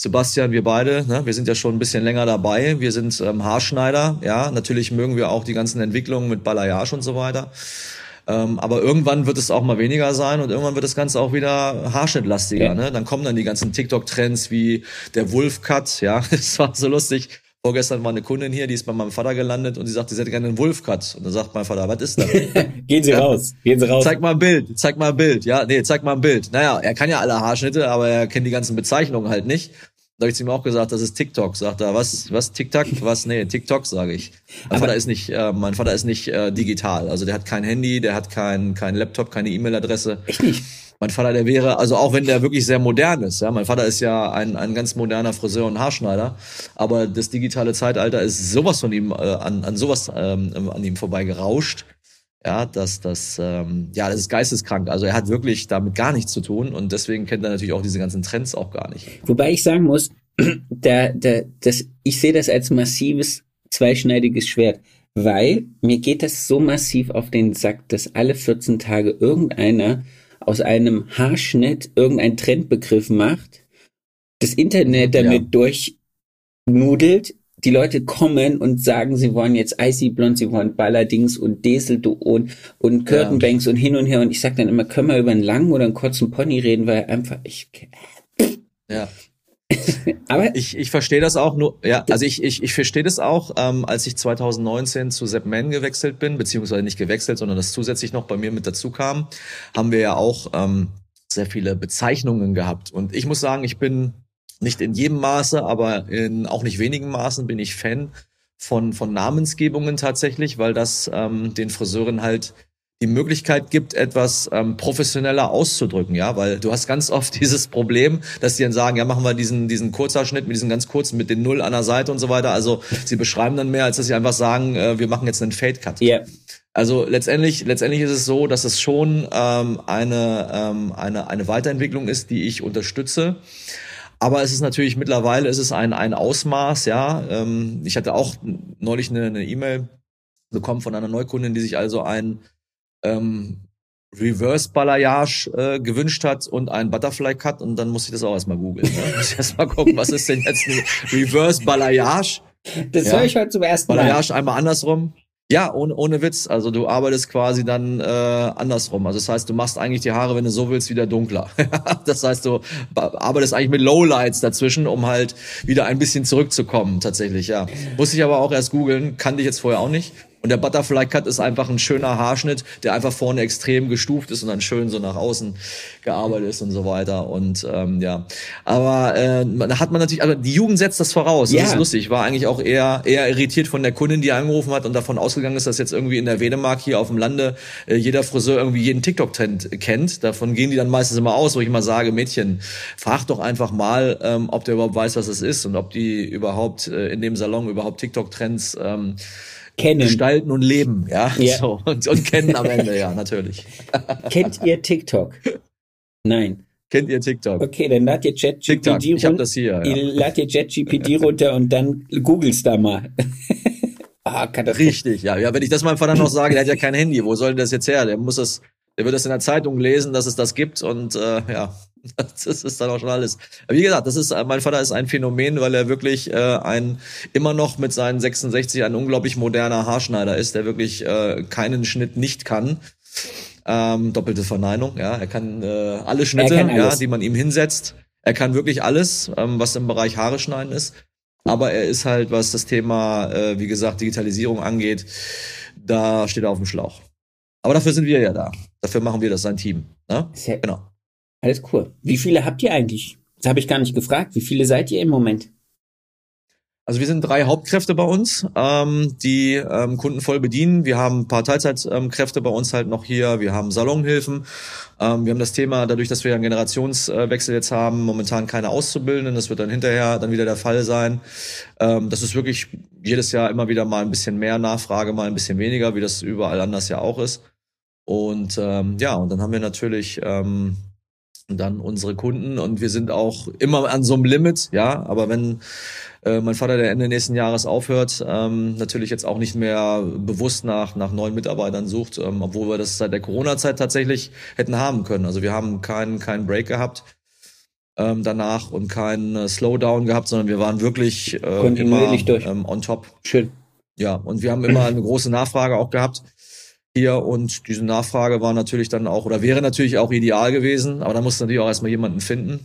Sebastian, wir beide, ne, wir sind ja schon ein bisschen länger dabei. Wir sind ähm, Haarschneider, ja. Natürlich mögen wir auch die ganzen Entwicklungen mit Balayage und so weiter. Ähm, aber irgendwann wird es auch mal weniger sein und irgendwann wird das Ganze auch wieder haarschnittlastiger. Ne? Dann kommen dann die ganzen TikTok-Trends wie der Wolf-Cut, ja. Das war so lustig. Vorgestern war eine Kundin hier, die ist bei meinem Vater gelandet und sie sagt, sie hätte gerne einen Wolf-Cut. Und dann sagt mein Vater, was ist das? Gehen Sie ja? raus, gehen Sie raus. Zeig mal ein Bild, zeig mal ein Bild. Ja, nee, zeig mal ein Bild. Naja, er kann ja alle Haarschnitte, aber er kennt die ganzen Bezeichnungen halt nicht. Da habe ich zu ihm auch gesagt, das ist TikTok. Sagt er, was, was TikTok? Was? Nee, TikTok sage ich. Mein Vater ist nicht, äh, mein Vater ist nicht äh, digital. Also der hat kein Handy, der hat kein, kein Laptop, keine E-Mail-Adresse. Echt nicht? Mein Vater, der wäre, also auch wenn der wirklich sehr modern ist, ja, mein Vater ist ja ein, ein ganz moderner Friseur und Haarschneider, aber das digitale Zeitalter ist sowas von ihm, äh, an, an sowas ähm, an ihm vorbei gerauscht ja, dass das, ähm, ja, das ist geisteskrank. Also er hat wirklich damit gar nichts zu tun und deswegen kennt er natürlich auch diese ganzen Trends auch gar nicht. Wobei ich sagen muss, der, der, das, ich sehe das als massives zweischneidiges Schwert, weil mir geht das so massiv auf den Sack, dass alle 14 Tage irgendeiner aus einem Haarschnitt irgendein Trendbegriff macht, das Internet damit ja. durchnudelt, die Leute kommen und sagen, sie wollen jetzt Icy Blond, sie wollen Ballerdings und Desel und, und Curtainbanks ja. und hin und her. Und ich sag dann immer, können wir über einen langen oder einen kurzen Pony reden, weil einfach ich. Ja. Aber ich, ich verstehe das auch nur, ja, also ich, ich, ich verstehe das auch, ähm, als ich 2019 zu Sepp Mann gewechselt bin, beziehungsweise nicht gewechselt, sondern das zusätzlich noch bei mir mit dazu kam, haben wir ja auch ähm, sehr viele Bezeichnungen gehabt. Und ich muss sagen, ich bin nicht in jedem Maße, aber in auch nicht wenigen Maßen bin ich Fan von, von Namensgebungen tatsächlich, weil das ähm, den Friseuren halt die Möglichkeit gibt, etwas ähm, professioneller auszudrücken, ja, weil du hast ganz oft dieses Problem, dass die dann sagen, ja, machen wir diesen diesen Kurzhaarschnitt mit diesen ganz kurzen mit den Null an der Seite und so weiter. Also sie beschreiben dann mehr, als dass sie einfach sagen, äh, wir machen jetzt einen Fade Cut. Ja. Yeah. Also letztendlich letztendlich ist es so, dass es schon ähm, eine ähm, eine eine Weiterentwicklung ist, die ich unterstütze. Aber es ist natürlich mittlerweile ist es ein ein Ausmaß, ja. Ähm, ich hatte auch neulich eine E-Mail e bekommen von einer Neukundin, die sich also ein ähm, Reverse Balayage äh, gewünscht hat und ein Butterfly Cut und dann muss ich das auch erstmal googeln. Ne? muss ich erstmal gucken, was ist denn jetzt ein Reverse Balayage? Das ja. höre ich heute zum ersten Mal. Balayage einmal andersrum. Ja, ohne, ohne Witz. Also du arbeitest quasi dann äh, andersrum. Also das heißt, du machst eigentlich die Haare, wenn du so willst, wieder dunkler. das heißt, du arbeitest eigentlich mit Lowlights dazwischen, um halt wieder ein bisschen zurückzukommen, tatsächlich, ja. Muss ich aber auch erst googeln, kannte ich jetzt vorher auch nicht. Und der Butterfly Cut ist einfach ein schöner Haarschnitt, der einfach vorne extrem gestuft ist und dann schön so nach außen gearbeitet ist und so weiter. Und ähm, ja, aber äh, da hat man natürlich, aber die Jugend setzt das voraus. Das ja. ist lustig. Ich war eigentlich auch eher eher irritiert von der Kundin, die angerufen hat und davon ausgegangen ist, dass jetzt irgendwie in der Wedemark hier auf dem Lande äh, jeder Friseur irgendwie jeden TikTok-Trend kennt. Davon gehen die dann meistens immer aus, wo ich immer sage, Mädchen, frag doch einfach mal, ähm, ob der überhaupt weiß, was es ist und ob die überhaupt äh, in dem Salon überhaupt TikTok-Trends ähm, kennen. Gestalten und leben, ja. ja. So, und, und kennen am Ende, ja, natürlich. Kennt ihr TikTok? Nein. Kennt ihr TikTok? Okay, dann lad ihr ChatGPT runter. Ich hab das hier. Ja. Lad ihr ChatGPT runter und dann googelst da mal. ah, Richtig, ja. Ja, wenn ich das meinem Vater noch sage, der hat ja kein Handy. Wo soll das jetzt her? Der muss das, der wird das in der Zeitung lesen, dass es das gibt und äh, ja. Das ist dann auch schon alles. Wie gesagt, das ist, mein Vater ist ein Phänomen, weil er wirklich äh, ein immer noch mit seinen 66 ein unglaublich moderner Haarschneider ist, der wirklich äh, keinen Schnitt nicht kann. Ähm, doppelte Verneinung, ja. Er kann äh, alle Schnitte, ja, die man ihm hinsetzt. Er kann wirklich alles, ähm, was im Bereich Haare schneiden ist. Aber er ist halt, was das Thema, äh, wie gesagt, Digitalisierung angeht, da steht er auf dem Schlauch. Aber dafür sind wir ja da. Dafür machen wir das, sein Team. Ne? Sehr, genau. Alles cool. Wie viele habt ihr eigentlich? Das habe ich gar nicht gefragt. Wie viele seid ihr im Moment? Also wir sind drei Hauptkräfte bei uns, ähm, die ähm, Kunden voll bedienen. Wir haben ein paar Teilzeitkräfte bei uns halt noch hier. Wir haben Salonhilfen. Ähm, wir haben das Thema, dadurch, dass wir einen Generationswechsel jetzt haben, momentan keine Auszubildenden. Das wird dann hinterher dann wieder der Fall sein. Ähm, das ist wirklich jedes Jahr immer wieder mal ein bisschen mehr Nachfrage, mal ein bisschen weniger, wie das überall anders ja auch ist. Und ähm, ja, und dann haben wir natürlich ähm, dann unsere Kunden und wir sind auch immer an so einem Limit, ja, aber wenn äh, mein Vater, der Ende nächsten Jahres aufhört, ähm, natürlich jetzt auch nicht mehr bewusst nach, nach neuen Mitarbeitern sucht, ähm, obwohl wir das seit der Corona-Zeit tatsächlich hätten haben können. Also wir haben keinen keinen Break gehabt ähm, danach und keinen äh, Slowdown gehabt, sondern wir waren wirklich äh, immer ähm, on top. Schön. Ja, und wir haben immer eine große Nachfrage auch gehabt hier und diese Nachfrage war natürlich dann auch oder wäre natürlich auch ideal gewesen, aber da muss natürlich auch erstmal jemanden finden.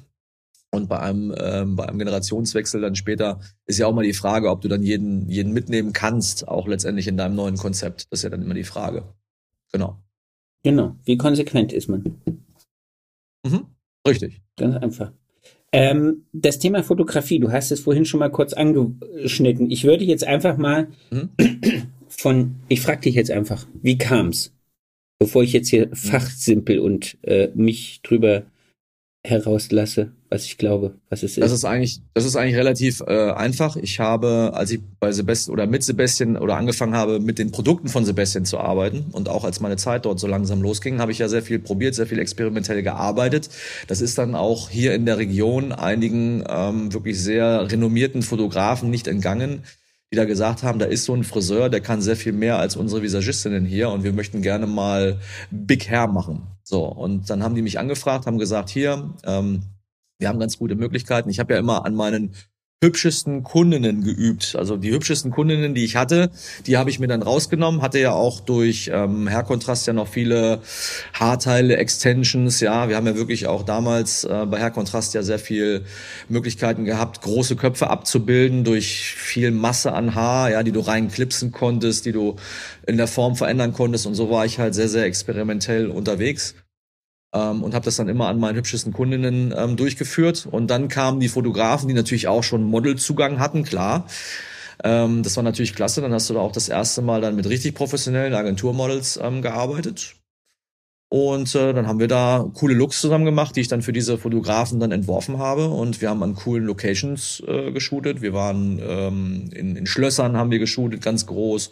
Und bei einem, ähm, bei einem Generationswechsel dann später ist ja auch mal die Frage, ob du dann jeden, jeden mitnehmen kannst, auch letztendlich in deinem neuen Konzept. Das ist ja dann immer die Frage. Genau. Genau. Wie konsequent ist man? Mhm. Richtig. Ganz einfach. Ähm, das Thema Fotografie, du hast es vorhin schon mal kurz angeschnitten. Ich würde jetzt einfach mal mhm von, ich frage dich jetzt einfach, wie kam's? Bevor ich jetzt hier mhm. fachsimpel und äh, mich drüber herauslasse, was ich glaube, was es ist. Das ist eigentlich, das ist eigentlich relativ äh, einfach. Ich habe, als ich bei Sebastian oder mit Sebastian oder angefangen habe, mit den Produkten von Sebastian zu arbeiten und auch als meine Zeit dort so langsam losging, habe ich ja sehr viel probiert, sehr viel experimentell gearbeitet. Das ist dann auch hier in der Region einigen ähm, wirklich sehr renommierten Fotografen nicht entgangen die da gesagt haben, da ist so ein Friseur, der kann sehr viel mehr als unsere Visagistinnen hier und wir möchten gerne mal Big Hair machen. So, und dann haben die mich angefragt, haben gesagt, hier, ähm, wir haben ganz gute Möglichkeiten. Ich habe ja immer an meinen hübschesten Kundinnen geübt. Also die hübschesten Kundinnen, die ich hatte, die habe ich mir dann rausgenommen. Hatte ja auch durch ähm, Hairkontrast ja noch viele Haarteile, Extensions. Ja, wir haben ja wirklich auch damals äh, bei Hairkontrast ja sehr viel Möglichkeiten gehabt, große Köpfe abzubilden durch viel Masse an Haar, ja, die du reinklipsen konntest, die du in der Form verändern konntest. Und so war ich halt sehr, sehr experimentell unterwegs ähm, und habe das dann immer an meinen hübschesten Kundinnen ähm, durchgeführt. Und dann kamen die Fotografen, die natürlich auch schon Modelzugang hatten, klar. Ähm, das war natürlich klasse. Dann hast du da auch das erste Mal dann mit richtig professionellen Agenturmodels ähm, gearbeitet. Und äh, dann haben wir da coole Looks zusammen gemacht, die ich dann für diese Fotografen dann entworfen habe. Und wir haben an coolen Locations äh, geshootet. Wir waren ähm, in, in Schlössern haben wir geshootet, ganz groß.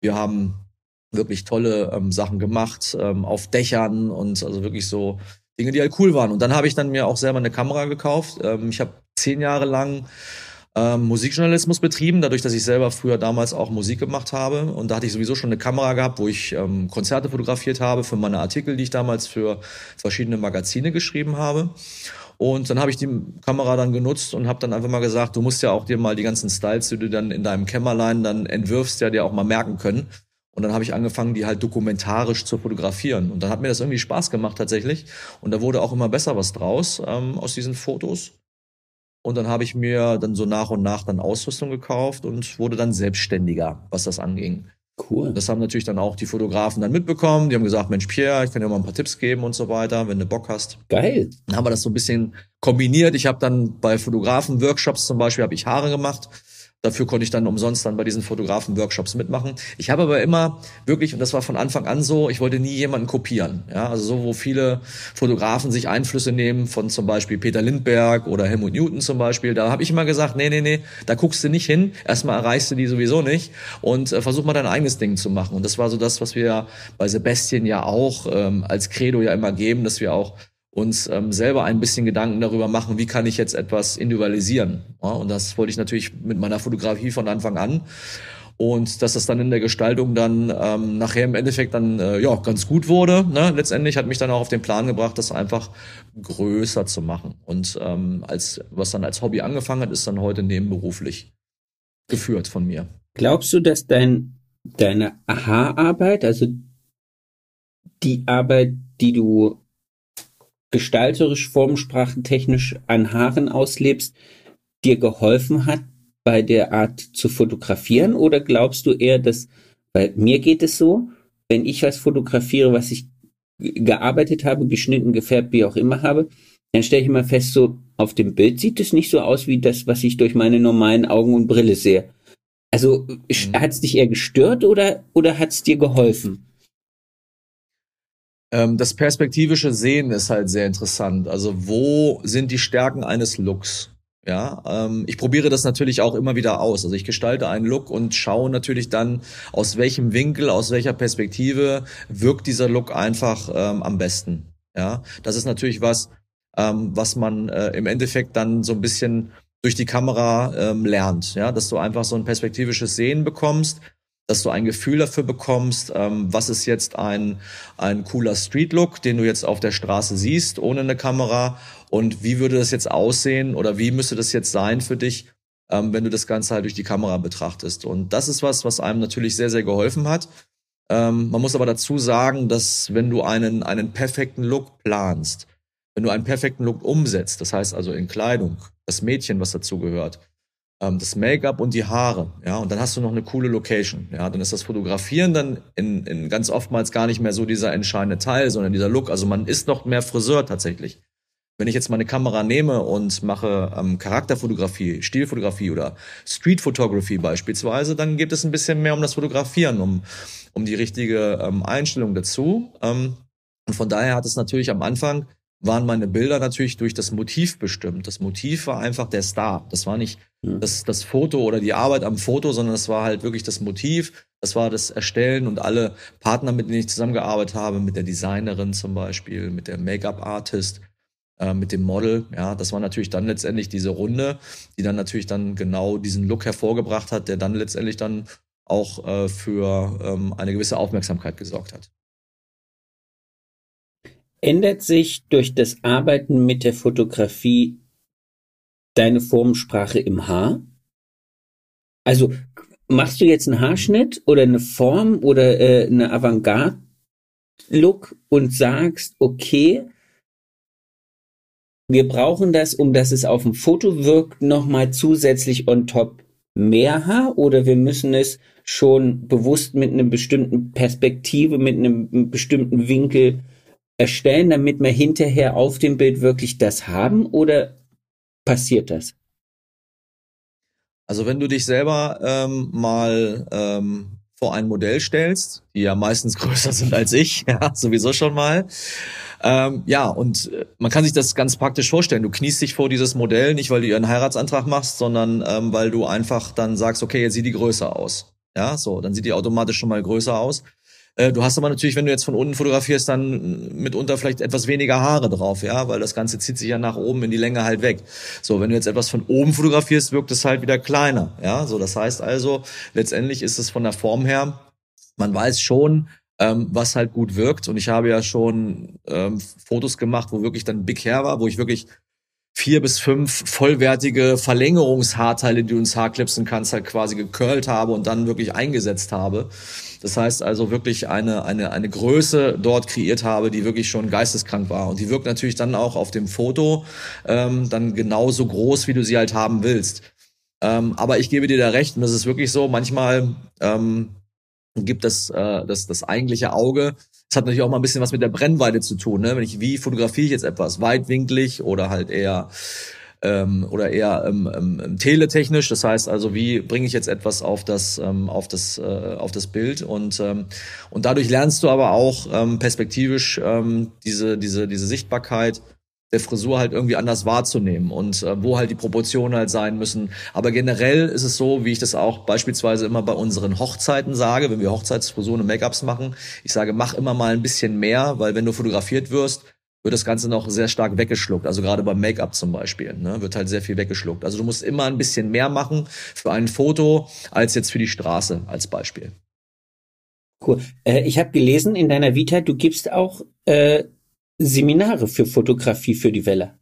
Wir haben wirklich tolle ähm, Sachen gemacht, ähm, auf Dächern und also wirklich so Dinge, die halt cool waren. Und dann habe ich dann mir auch selber eine Kamera gekauft. Ähm, ich habe zehn Jahre lang ähm, Musikjournalismus betrieben, dadurch, dass ich selber früher damals auch Musik gemacht habe. Und da hatte ich sowieso schon eine Kamera gehabt, wo ich ähm, Konzerte fotografiert habe für meine Artikel, die ich damals für verschiedene Magazine geschrieben habe. Und dann habe ich die Kamera dann genutzt und habe dann einfach mal gesagt, du musst ja auch dir mal die ganzen Styles, die du dann in deinem Kämmerlein dann entwirfst, ja dir auch mal merken können. Und dann habe ich angefangen, die halt dokumentarisch zu fotografieren. Und dann hat mir das irgendwie Spaß gemacht tatsächlich. Und da wurde auch immer besser was draus ähm, aus diesen Fotos. Und dann habe ich mir dann so nach und nach dann Ausrüstung gekauft und wurde dann selbstständiger, was das anging. Cool. Das haben natürlich dann auch die Fotografen dann mitbekommen. Die haben gesagt, Mensch, Pierre, ich kann dir mal ein paar Tipps geben und so weiter, wenn du Bock hast. Geil. Dann haben wir das so ein bisschen kombiniert. Ich habe dann bei Fotografen-Workshops zum Beispiel, habe ich Haare gemacht Dafür konnte ich dann umsonst dann bei diesen Fotografen-Workshops mitmachen. Ich habe aber immer wirklich, und das war von Anfang an so, ich wollte nie jemanden kopieren. Ja, also so, wo viele Fotografen sich Einflüsse nehmen von zum Beispiel Peter Lindberg oder Helmut Newton zum Beispiel. Da habe ich immer gesagt, nee, nee, nee, da guckst du nicht hin. Erstmal erreichst du die sowieso nicht und äh, versuch mal dein eigenes Ding zu machen. Und das war so das, was wir bei Sebastian ja auch ähm, als Credo ja immer geben, dass wir auch uns ähm, selber ein bisschen Gedanken darüber machen, wie kann ich jetzt etwas individualisieren. Ja, und das wollte ich natürlich mit meiner Fotografie von Anfang an. Und dass das dann in der Gestaltung dann ähm, nachher im Endeffekt dann äh, ja ganz gut wurde. Ne? Letztendlich hat mich dann auch auf den Plan gebracht, das einfach größer zu machen. Und ähm, als was dann als Hobby angefangen hat, ist dann heute nebenberuflich geführt von mir. Glaubst du, dass dein deine Aha-Arbeit, also die Arbeit, die du gestalterisch, formsprachentechnisch an Haaren auslebst, dir geholfen hat, bei der Art zu fotografieren? Oder glaubst du eher, dass, weil mir geht es so, wenn ich was fotografiere, was ich gearbeitet habe, geschnitten, gefärbt, wie auch immer habe, dann stelle ich immer fest, so auf dem Bild sieht es nicht so aus wie das, was ich durch meine normalen Augen und Brille sehe. Also mhm. hat es dich eher gestört oder, oder hat es dir geholfen? Ähm, das perspektivische Sehen ist halt sehr interessant. Also wo sind die Stärken eines Looks? Ja, ähm, ich probiere das natürlich auch immer wieder aus. Also ich gestalte einen Look und schaue natürlich dann, aus welchem Winkel, aus welcher Perspektive wirkt dieser Look einfach ähm, am besten. Ja, das ist natürlich was, ähm, was man äh, im Endeffekt dann so ein bisschen durch die Kamera ähm, lernt. Ja, dass du einfach so ein perspektivisches Sehen bekommst dass du ein Gefühl dafür bekommst, ähm, was ist jetzt ein, ein cooler Street-Look, den du jetzt auf der Straße siehst, ohne eine Kamera und wie würde das jetzt aussehen oder wie müsste das jetzt sein für dich, ähm, wenn du das Ganze halt durch die Kamera betrachtest. Und das ist was, was einem natürlich sehr, sehr geholfen hat. Ähm, man muss aber dazu sagen, dass wenn du einen, einen perfekten Look planst, wenn du einen perfekten Look umsetzt, das heißt also in Kleidung, das Mädchen, was dazu gehört, ähm, das Make-up und die Haare, ja, und dann hast du noch eine coole Location, ja, dann ist das Fotografieren dann in, in ganz oftmals gar nicht mehr so dieser entscheidende Teil, sondern dieser Look. Also man ist noch mehr Friseur tatsächlich. Wenn ich jetzt meine Kamera nehme und mache ähm, Charakterfotografie, Stilfotografie oder Street Photography beispielsweise, dann geht es ein bisschen mehr um das Fotografieren, um, um die richtige ähm, Einstellung dazu. Ähm, und von daher hat es natürlich am Anfang waren meine Bilder natürlich durch das Motiv bestimmt. Das Motiv war einfach der Star. Das war nicht hm. das, das Foto oder die Arbeit am Foto, sondern es war halt wirklich das Motiv. Das war das Erstellen und alle Partner, mit denen ich zusammengearbeitet habe, mit der Designerin zum Beispiel, mit der Make-up-Artist, äh, mit dem Model. Ja, das war natürlich dann letztendlich diese Runde, die dann natürlich dann genau diesen Look hervorgebracht hat, der dann letztendlich dann auch äh, für ähm, eine gewisse Aufmerksamkeit gesorgt hat ändert sich durch das Arbeiten mit der Fotografie deine Formensprache im Haar? Also machst du jetzt einen Haarschnitt oder eine Form oder äh, eine Avantgarde-Look und sagst, okay, wir brauchen das, um dass es auf dem Foto wirkt, nochmal zusätzlich on top mehr Haar oder wir müssen es schon bewusst mit einer bestimmten Perspektive, mit einem bestimmten Winkel erstellen, damit wir hinterher auf dem Bild wirklich das haben oder passiert das? Also wenn du dich selber ähm, mal ähm, vor ein Modell stellst, die ja meistens größer sind als ich, ja, sowieso schon mal. Ähm, ja, und äh, man kann sich das ganz praktisch vorstellen. Du kniest dich vor dieses Modell, nicht weil du ihren Heiratsantrag machst, sondern ähm, weil du einfach dann sagst, okay, jetzt sieht die größer aus. Ja, so, dann sieht die automatisch schon mal größer aus. Äh, du hast aber natürlich, wenn du jetzt von unten fotografierst, dann mitunter vielleicht etwas weniger Haare drauf, ja, weil das Ganze zieht sich ja nach oben in die Länge halt weg. So, wenn du jetzt etwas von oben fotografierst, wirkt es halt wieder kleiner, ja. So, das heißt also, letztendlich ist es von der Form her, man weiß schon, ähm, was halt gut wirkt. Und ich habe ja schon ähm, Fotos gemacht, wo wirklich dann Big Hair war, wo ich wirklich vier bis fünf vollwertige Verlängerungshaarteile, die du ins Haar klipsen kannst, halt quasi gecurlt habe und dann wirklich eingesetzt habe. Das heißt also wirklich eine, eine, eine Größe dort kreiert habe, die wirklich schon geisteskrank war. Und die wirkt natürlich dann auch auf dem Foto ähm, dann genauso groß, wie du sie halt haben willst. Ähm, aber ich gebe dir da recht, und das ist wirklich so, manchmal ähm, gibt das, äh, das, das eigentliche Auge das hat natürlich auch mal ein bisschen was mit der Brennweite zu tun. Ne? Wenn ich, wie fotografiere ich jetzt etwas? Weitwinklig oder halt eher ähm, oder eher ähm, ähm, teletechnisch. Das heißt also, wie bringe ich jetzt etwas auf das ähm, auf das äh, auf das Bild und ähm, und dadurch lernst du aber auch ähm, perspektivisch ähm, diese diese diese Sichtbarkeit der Frisur halt irgendwie anders wahrzunehmen und äh, wo halt die Proportionen halt sein müssen. Aber generell ist es so, wie ich das auch beispielsweise immer bei unseren Hochzeiten sage, wenn wir Hochzeitsfrisuren und Make-ups machen, ich sage, mach immer mal ein bisschen mehr, weil wenn du fotografiert wirst, wird das Ganze noch sehr stark weggeschluckt. Also gerade beim Make-up zum Beispiel, ne, wird halt sehr viel weggeschluckt. Also du musst immer ein bisschen mehr machen für ein Foto als jetzt für die Straße als Beispiel. Cool. Äh, ich habe gelesen in deiner Vita, du gibst auch äh, Seminare für Fotografie für die Welle.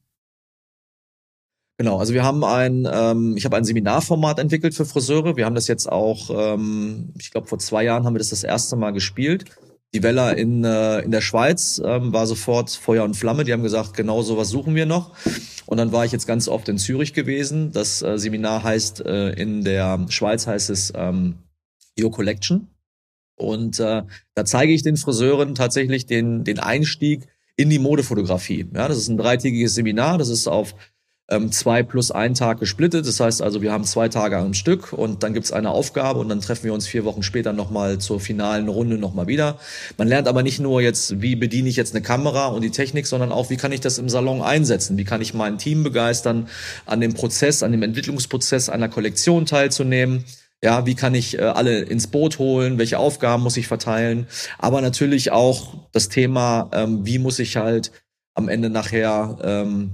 Genau, also wir haben ein, ähm, ich habe ein Seminarformat entwickelt für Friseure. Wir haben das jetzt auch, ähm, ich glaube vor zwei Jahren haben wir das das erste Mal gespielt. Die Wella in, äh, in der Schweiz ähm, war sofort Feuer und Flamme. Die haben gesagt, genau sowas suchen wir noch. Und dann war ich jetzt ganz oft in Zürich gewesen. Das äh, Seminar heißt, äh, in der Schweiz heißt es ähm, Your Collection. Und äh, da zeige ich den Friseuren tatsächlich den, den Einstieg in die Modefotografie. Ja, das ist ein dreitägiges Seminar, das ist auf ähm, zwei plus ein Tag gesplittet. Das heißt also, wir haben zwei Tage am Stück und dann gibt's eine Aufgabe und dann treffen wir uns vier Wochen später nochmal zur finalen Runde nochmal wieder. Man lernt aber nicht nur jetzt, wie bediene ich jetzt eine Kamera und die Technik, sondern auch, wie kann ich das im Salon einsetzen? Wie kann ich mein Team begeistern, an dem Prozess, an dem Entwicklungsprozess einer Kollektion teilzunehmen? Ja, wie kann ich äh, alle ins Boot holen? Welche Aufgaben muss ich verteilen? Aber natürlich auch das Thema, ähm, wie muss ich halt am Ende nachher ähm,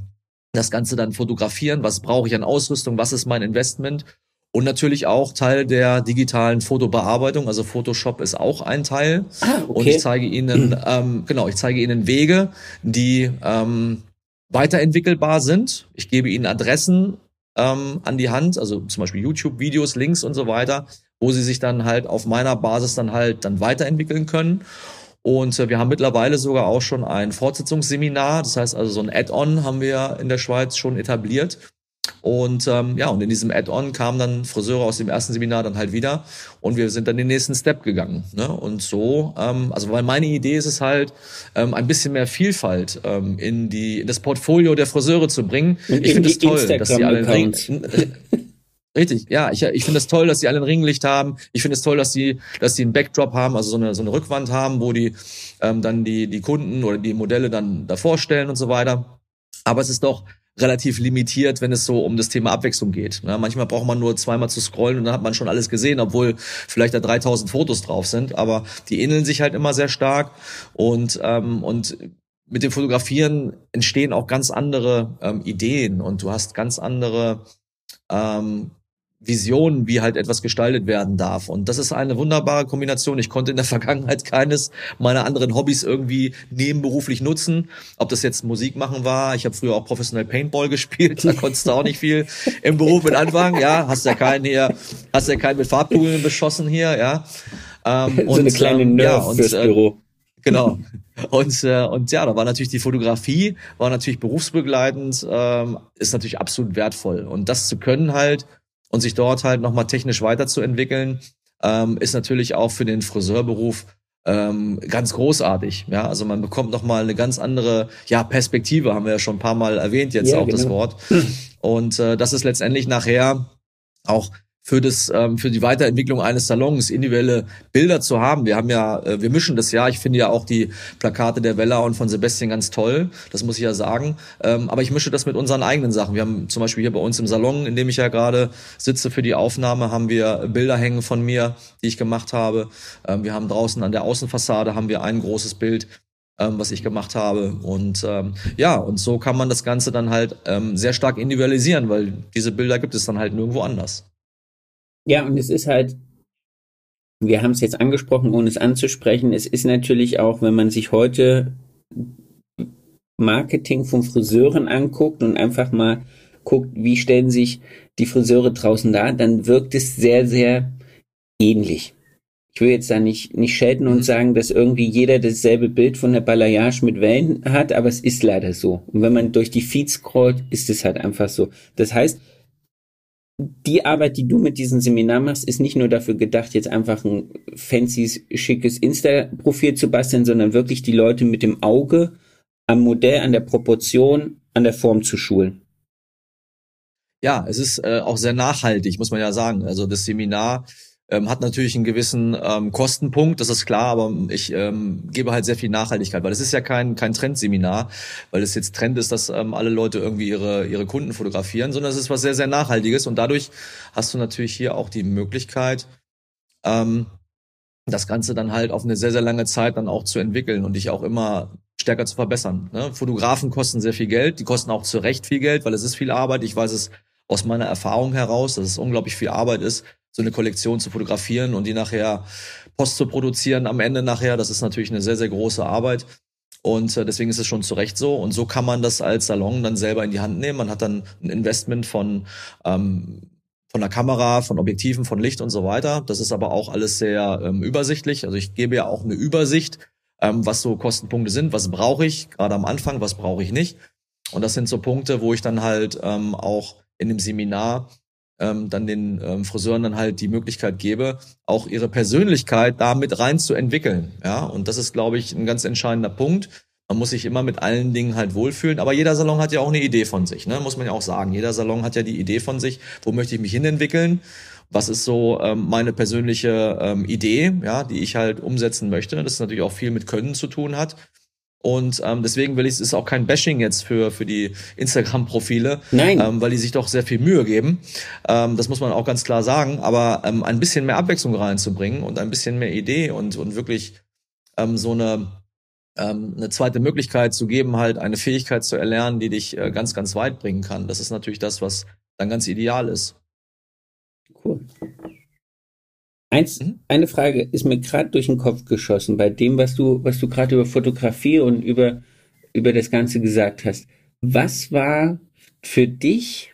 das Ganze dann fotografieren? Was brauche ich an Ausrüstung? Was ist mein Investment? Und natürlich auch Teil der digitalen Fotobearbeitung. Also Photoshop ist auch ein Teil. Ah, okay. Und ich zeige Ihnen, ähm, genau, ich zeige Ihnen Wege, die ähm, weiterentwickelbar sind. Ich gebe Ihnen Adressen ähm, an die Hand, also zum Beispiel YouTube-Videos, Links und so weiter, wo sie sich dann halt auf meiner Basis dann halt dann weiterentwickeln können. Und äh, wir haben mittlerweile sogar auch schon ein Fortsetzungsseminar, das heißt also so ein Add-on haben wir in der Schweiz schon etabliert, und ähm, ja, und in diesem Add-on kamen dann Friseure aus dem ersten Seminar dann halt wieder und wir sind dann den nächsten Step gegangen. Ne? Und so, ähm, also weil meine Idee ist es halt, ähm, ein bisschen mehr Vielfalt ähm, in die in das Portfolio der Friseure zu bringen. Und ich finde es toll, dass sie alle Richtig, ja, ich, ich finde es toll, dass sie alle ein Ringlicht haben. Ich finde es toll, dass sie, dass sie einen Backdrop haben, also so eine, so eine Rückwand haben, wo die ähm, dann die, die Kunden oder die Modelle dann davor stellen und so weiter. Aber es ist doch relativ limitiert, wenn es so um das Thema Abwechslung geht. Ja, manchmal braucht man nur zweimal zu scrollen und dann hat man schon alles gesehen, obwohl vielleicht da 3000 Fotos drauf sind. Aber die ähneln sich halt immer sehr stark und ähm, und mit dem Fotografieren entstehen auch ganz andere ähm, Ideen und du hast ganz andere ähm, Vision, wie halt etwas gestaltet werden darf. Und das ist eine wunderbare Kombination. Ich konnte in der Vergangenheit keines meiner anderen Hobbys irgendwie nebenberuflich nutzen. Ob das jetzt Musik machen war, ich habe früher auch professionell Paintball gespielt, da konntest du auch nicht viel im Beruf mit anfangen. Ja, hast ja keinen hier, hast ja keinen mit Farbkugeln beschossen hier, ja. Ähm, so und, eine kleine ähm, ja, und, fürs äh, Büro. Genau. Und, äh, und ja, da war natürlich die Fotografie, war natürlich berufsbegleitend, ähm, ist natürlich absolut wertvoll. Und das zu können halt und sich dort halt nochmal technisch weiterzuentwickeln, ähm, ist natürlich auch für den Friseurberuf ähm, ganz großartig. Ja, also man bekommt nochmal eine ganz andere ja, Perspektive, haben wir ja schon ein paar Mal erwähnt jetzt ja, auch genau. das Wort. Und äh, das ist letztendlich nachher auch für das ähm, für die Weiterentwicklung eines Salons individuelle Bilder zu haben. Wir haben ja äh, wir mischen das ja. Ich finde ja auch die Plakate der Wella und von Sebastian ganz toll. Das muss ich ja sagen. Ähm, aber ich mische das mit unseren eigenen Sachen. Wir haben zum Beispiel hier bei uns im Salon, in dem ich ja gerade sitze für die Aufnahme, haben wir Bilder hängen von mir, die ich gemacht habe. Ähm, wir haben draußen an der Außenfassade haben wir ein großes Bild ähm, was ich gemacht habe. Und ähm, ja, und so kann man das Ganze dann halt ähm, sehr stark individualisieren, weil diese Bilder gibt es dann halt nirgendwo anders. Ja, und es ist halt, wir haben es jetzt angesprochen, ohne es anzusprechen, es ist natürlich auch, wenn man sich heute Marketing von Friseuren anguckt und einfach mal guckt, wie stellen sich die Friseure draußen dar, dann wirkt es sehr, sehr ähnlich. Ich will jetzt da nicht, nicht schelten und mhm. sagen, dass irgendwie jeder dasselbe Bild von der Balayage mit Wellen hat, aber es ist leider so. Und wenn man durch die Feeds scrollt, ist es halt einfach so. Das heißt, die Arbeit, die du mit diesem Seminar machst, ist nicht nur dafür gedacht, jetzt einfach ein fancy, schickes Insta-Profil zu basteln, sondern wirklich die Leute mit dem Auge am Modell, an der Proportion, an der Form zu schulen. Ja, es ist äh, auch sehr nachhaltig, muss man ja sagen. Also das Seminar ähm, hat natürlich einen gewissen ähm, Kostenpunkt, das ist klar, aber ich ähm, gebe halt sehr viel Nachhaltigkeit, weil es ist ja kein kein Trendseminar, weil es jetzt Trend ist, dass ähm, alle Leute irgendwie ihre ihre Kunden fotografieren, sondern es ist was sehr sehr nachhaltiges und dadurch hast du natürlich hier auch die Möglichkeit ähm, das Ganze dann halt auf eine sehr sehr lange Zeit dann auch zu entwickeln und dich auch immer stärker zu verbessern. Ne? Fotografen kosten sehr viel Geld, die kosten auch zu Recht viel Geld, weil es ist viel Arbeit. Ich weiß es aus meiner Erfahrung heraus, dass es unglaublich viel Arbeit ist, so eine Kollektion zu fotografieren und die nachher Post zu produzieren am Ende nachher. Das ist natürlich eine sehr, sehr große Arbeit. Und äh, deswegen ist es schon zu Recht so. Und so kann man das als Salon dann selber in die Hand nehmen. Man hat dann ein Investment von, ähm, von der Kamera, von Objektiven, von Licht und so weiter. Das ist aber auch alles sehr ähm, übersichtlich. Also ich gebe ja auch eine Übersicht, ähm, was so Kostenpunkte sind, was brauche ich, gerade am Anfang, was brauche ich nicht. Und das sind so Punkte, wo ich dann halt ähm, auch in dem Seminar ähm, dann den ähm, Friseuren dann halt die Möglichkeit gebe, auch ihre Persönlichkeit da mit rein zu entwickeln. Ja, und das ist, glaube ich, ein ganz entscheidender Punkt. Man muss sich immer mit allen Dingen halt wohlfühlen, aber jeder Salon hat ja auch eine Idee von sich, ne? muss man ja auch sagen. Jeder Salon hat ja die Idee von sich, wo möchte ich mich hinentwickeln, was ist so ähm, meine persönliche ähm, Idee, ja, die ich halt umsetzen möchte. Das natürlich auch viel mit Können zu tun hat. Und ähm, deswegen will ich, es ist auch kein Bashing jetzt für, für die Instagram-Profile, ähm, weil die sich doch sehr viel Mühe geben. Ähm, das muss man auch ganz klar sagen. Aber ähm, ein bisschen mehr Abwechslung reinzubringen und ein bisschen mehr Idee und, und wirklich ähm, so eine, ähm, eine zweite Möglichkeit zu geben, halt eine Fähigkeit zu erlernen, die dich äh, ganz, ganz weit bringen kann. Das ist natürlich das, was dann ganz ideal ist. Cool. Eins, mhm. eine Frage ist mir gerade durch den Kopf geschossen bei dem, was du, was du gerade über Fotografie und über, über das Ganze gesagt hast. Was war für dich,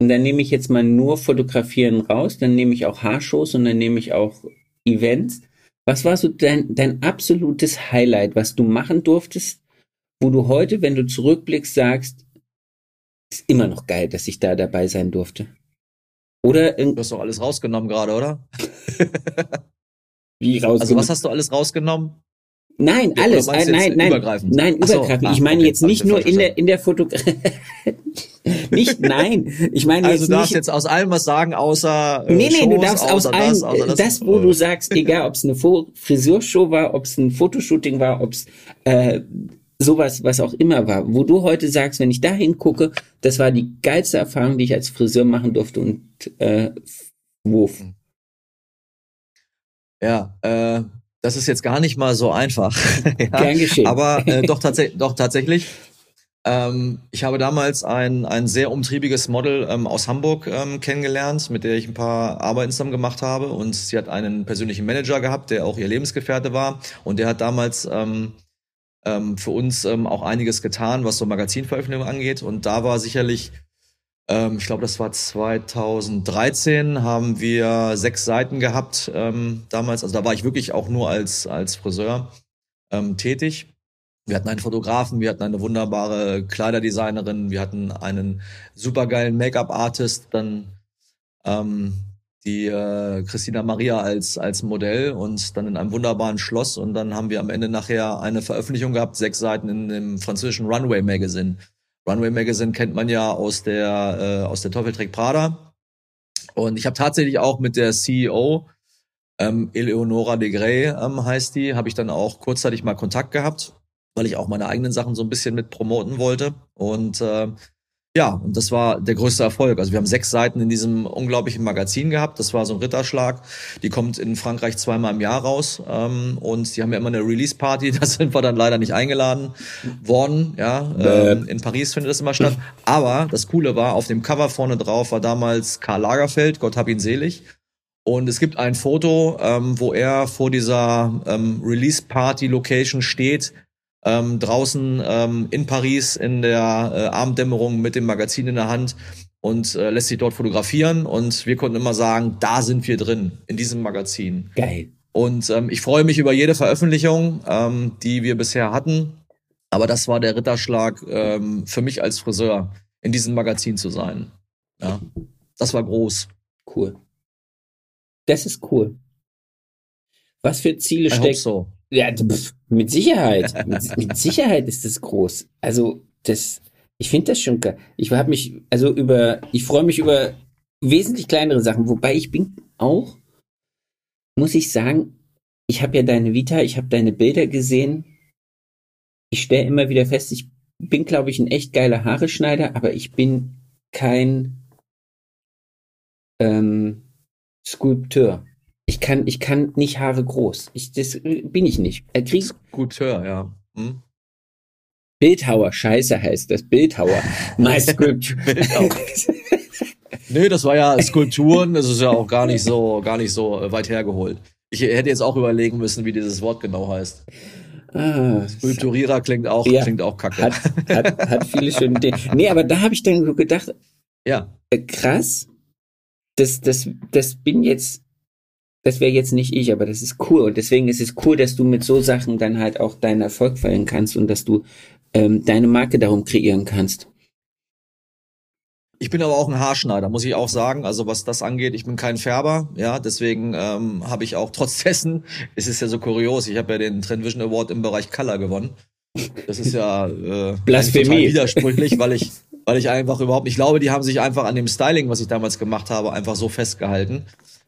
und dann nehme ich jetzt mal nur Fotografieren raus, dann nehme ich auch Haarshows und dann nehme ich auch Events. Was war so dein, dein absolutes Highlight, was du machen durftest, wo du heute, wenn du zurückblickst, sagst, ist immer noch geil, dass ich da dabei sein durfte? Oder du hast doch alles rausgenommen gerade, oder? Wie rausgenommen? Also was hast du alles rausgenommen? Nein, ja, alles. Nein, nein, nein. Übergreifend? Nein, übergreifend. So, ah, ich meine okay, jetzt nicht nur in der, in der Fotografie. nicht, nein. Ich meine also jetzt du darfst nicht, jetzt aus allem was sagen, außer. Äh, nee, nee, Shows, du darfst aus allem, das, das, das, wo du sagst, egal ob es eine Friseurshow war, ob es ein Fotoshooting war, ob es äh, sowas, was auch immer war, wo du heute sagst, wenn ich da hingucke, das war die geilste Erfahrung, die ich als Friseur machen durfte und äh, Wurf. Ja, äh, das ist jetzt gar nicht mal so einfach. ja, Gern geschehen. Aber äh, doch, tats doch tatsächlich. Ähm, ich habe damals ein, ein sehr umtriebiges Model ähm, aus Hamburg ähm, kennengelernt, mit der ich ein paar Arbeiten zusammen gemacht habe. Und sie hat einen persönlichen Manager gehabt, der auch ihr Lebensgefährte war. Und der hat damals ähm, ähm, für uns ähm, auch einiges getan, was so Magazinveröffentlichungen angeht. Und da war sicherlich, ähm, ich glaube, das war 2013, haben wir sechs Seiten gehabt ähm, damals. Also da war ich wirklich auch nur als, als Friseur ähm, tätig. Wir hatten einen Fotografen, wir hatten eine wunderbare Kleiderdesignerin, wir hatten einen supergeilen Make-up-Artist, dann ähm, die äh, Christina Maria als, als Modell und dann in einem wunderbaren Schloss und dann haben wir am Ende nachher eine Veröffentlichung gehabt, sechs Seiten in dem französischen Runway Magazine. Runway Magazine kennt man ja aus der, äh, aus der Teufeltrick Prada. Und ich habe tatsächlich auch mit der CEO, ähm, Eleonora de Grey ähm, heißt die, habe ich dann auch kurzzeitig mal Kontakt gehabt weil ich auch meine eigenen Sachen so ein bisschen mit promoten wollte. Und äh, ja, und das war der größte Erfolg. Also wir haben sechs Seiten in diesem unglaublichen Magazin gehabt. Das war so ein Ritterschlag. Die kommt in Frankreich zweimal im Jahr raus. Ähm, und die haben ja immer eine Release-Party. Da sind wir dann leider nicht eingeladen worden. Ja, ähm, in Paris findet das immer statt. Aber das Coole war, auf dem Cover vorne drauf war damals Karl Lagerfeld, Gott hab ihn selig. Und es gibt ein Foto, ähm, wo er vor dieser ähm, Release-Party-Location steht ähm, draußen ähm, in Paris in der äh, Abenddämmerung mit dem Magazin in der Hand und äh, lässt sich dort fotografieren. Und wir konnten immer sagen, da sind wir drin, in diesem Magazin. Geil. Und ähm, ich freue mich über jede Veröffentlichung, ähm, die wir bisher hatten. Aber das war der Ritterschlag ähm, für mich als Friseur, in diesem Magazin zu sein. Ja, das war groß. Cool. Das ist cool. Was für Ziele steckt, so. Ja, pf, mit Sicherheit. mit, mit, Sicherheit ist das groß. Also, das, ich finde das schon geil. Ich habe mich, also über, ich freue mich über wesentlich kleinere Sachen, wobei ich bin auch, muss ich sagen, ich habe ja deine Vita, ich habe deine Bilder gesehen. Ich stelle immer wieder fest, ich bin, glaube ich, ein echt geiler Haareschneider, aber ich bin kein ähm, Skulpteur. Ich kann, ich kann nicht Haare groß. Ich, das bin ich nicht. Kriegt Skulpteur, ja. Hm? Bildhauer, scheiße heißt das. Bildhauer. My Script. Bildhauer. nee, das war ja Skulpturen, das ist ja auch gar nicht so, gar nicht so äh, weit hergeholt. Ich hätte jetzt auch überlegen müssen, wie dieses Wort genau heißt. Ah, Skulpturierer klingt auch, ja, klingt auch kacke. Hat, hat, hat viele schöne Dinge. Nee, aber da habe ich dann so gedacht, ja. Äh, krass, das, das, das bin jetzt das wäre jetzt nicht ich, aber das ist cool. Und deswegen ist es cool, dass du mit so Sachen dann halt auch deinen Erfolg feiern kannst und dass du ähm, deine Marke darum kreieren kannst. Ich bin aber auch ein Haarschneider, muss ich auch sagen. Also was das angeht, ich bin kein Färber, ja, deswegen ähm, habe ich auch trotz dessen, es ist ja so kurios, ich habe ja den Trend Vision Award im Bereich Color gewonnen. Das ist ja äh, Blasphemie. widersprüchlich, weil ich, weil ich einfach überhaupt, ich glaube, die haben sich einfach an dem Styling, was ich damals gemacht habe, einfach so festgehalten.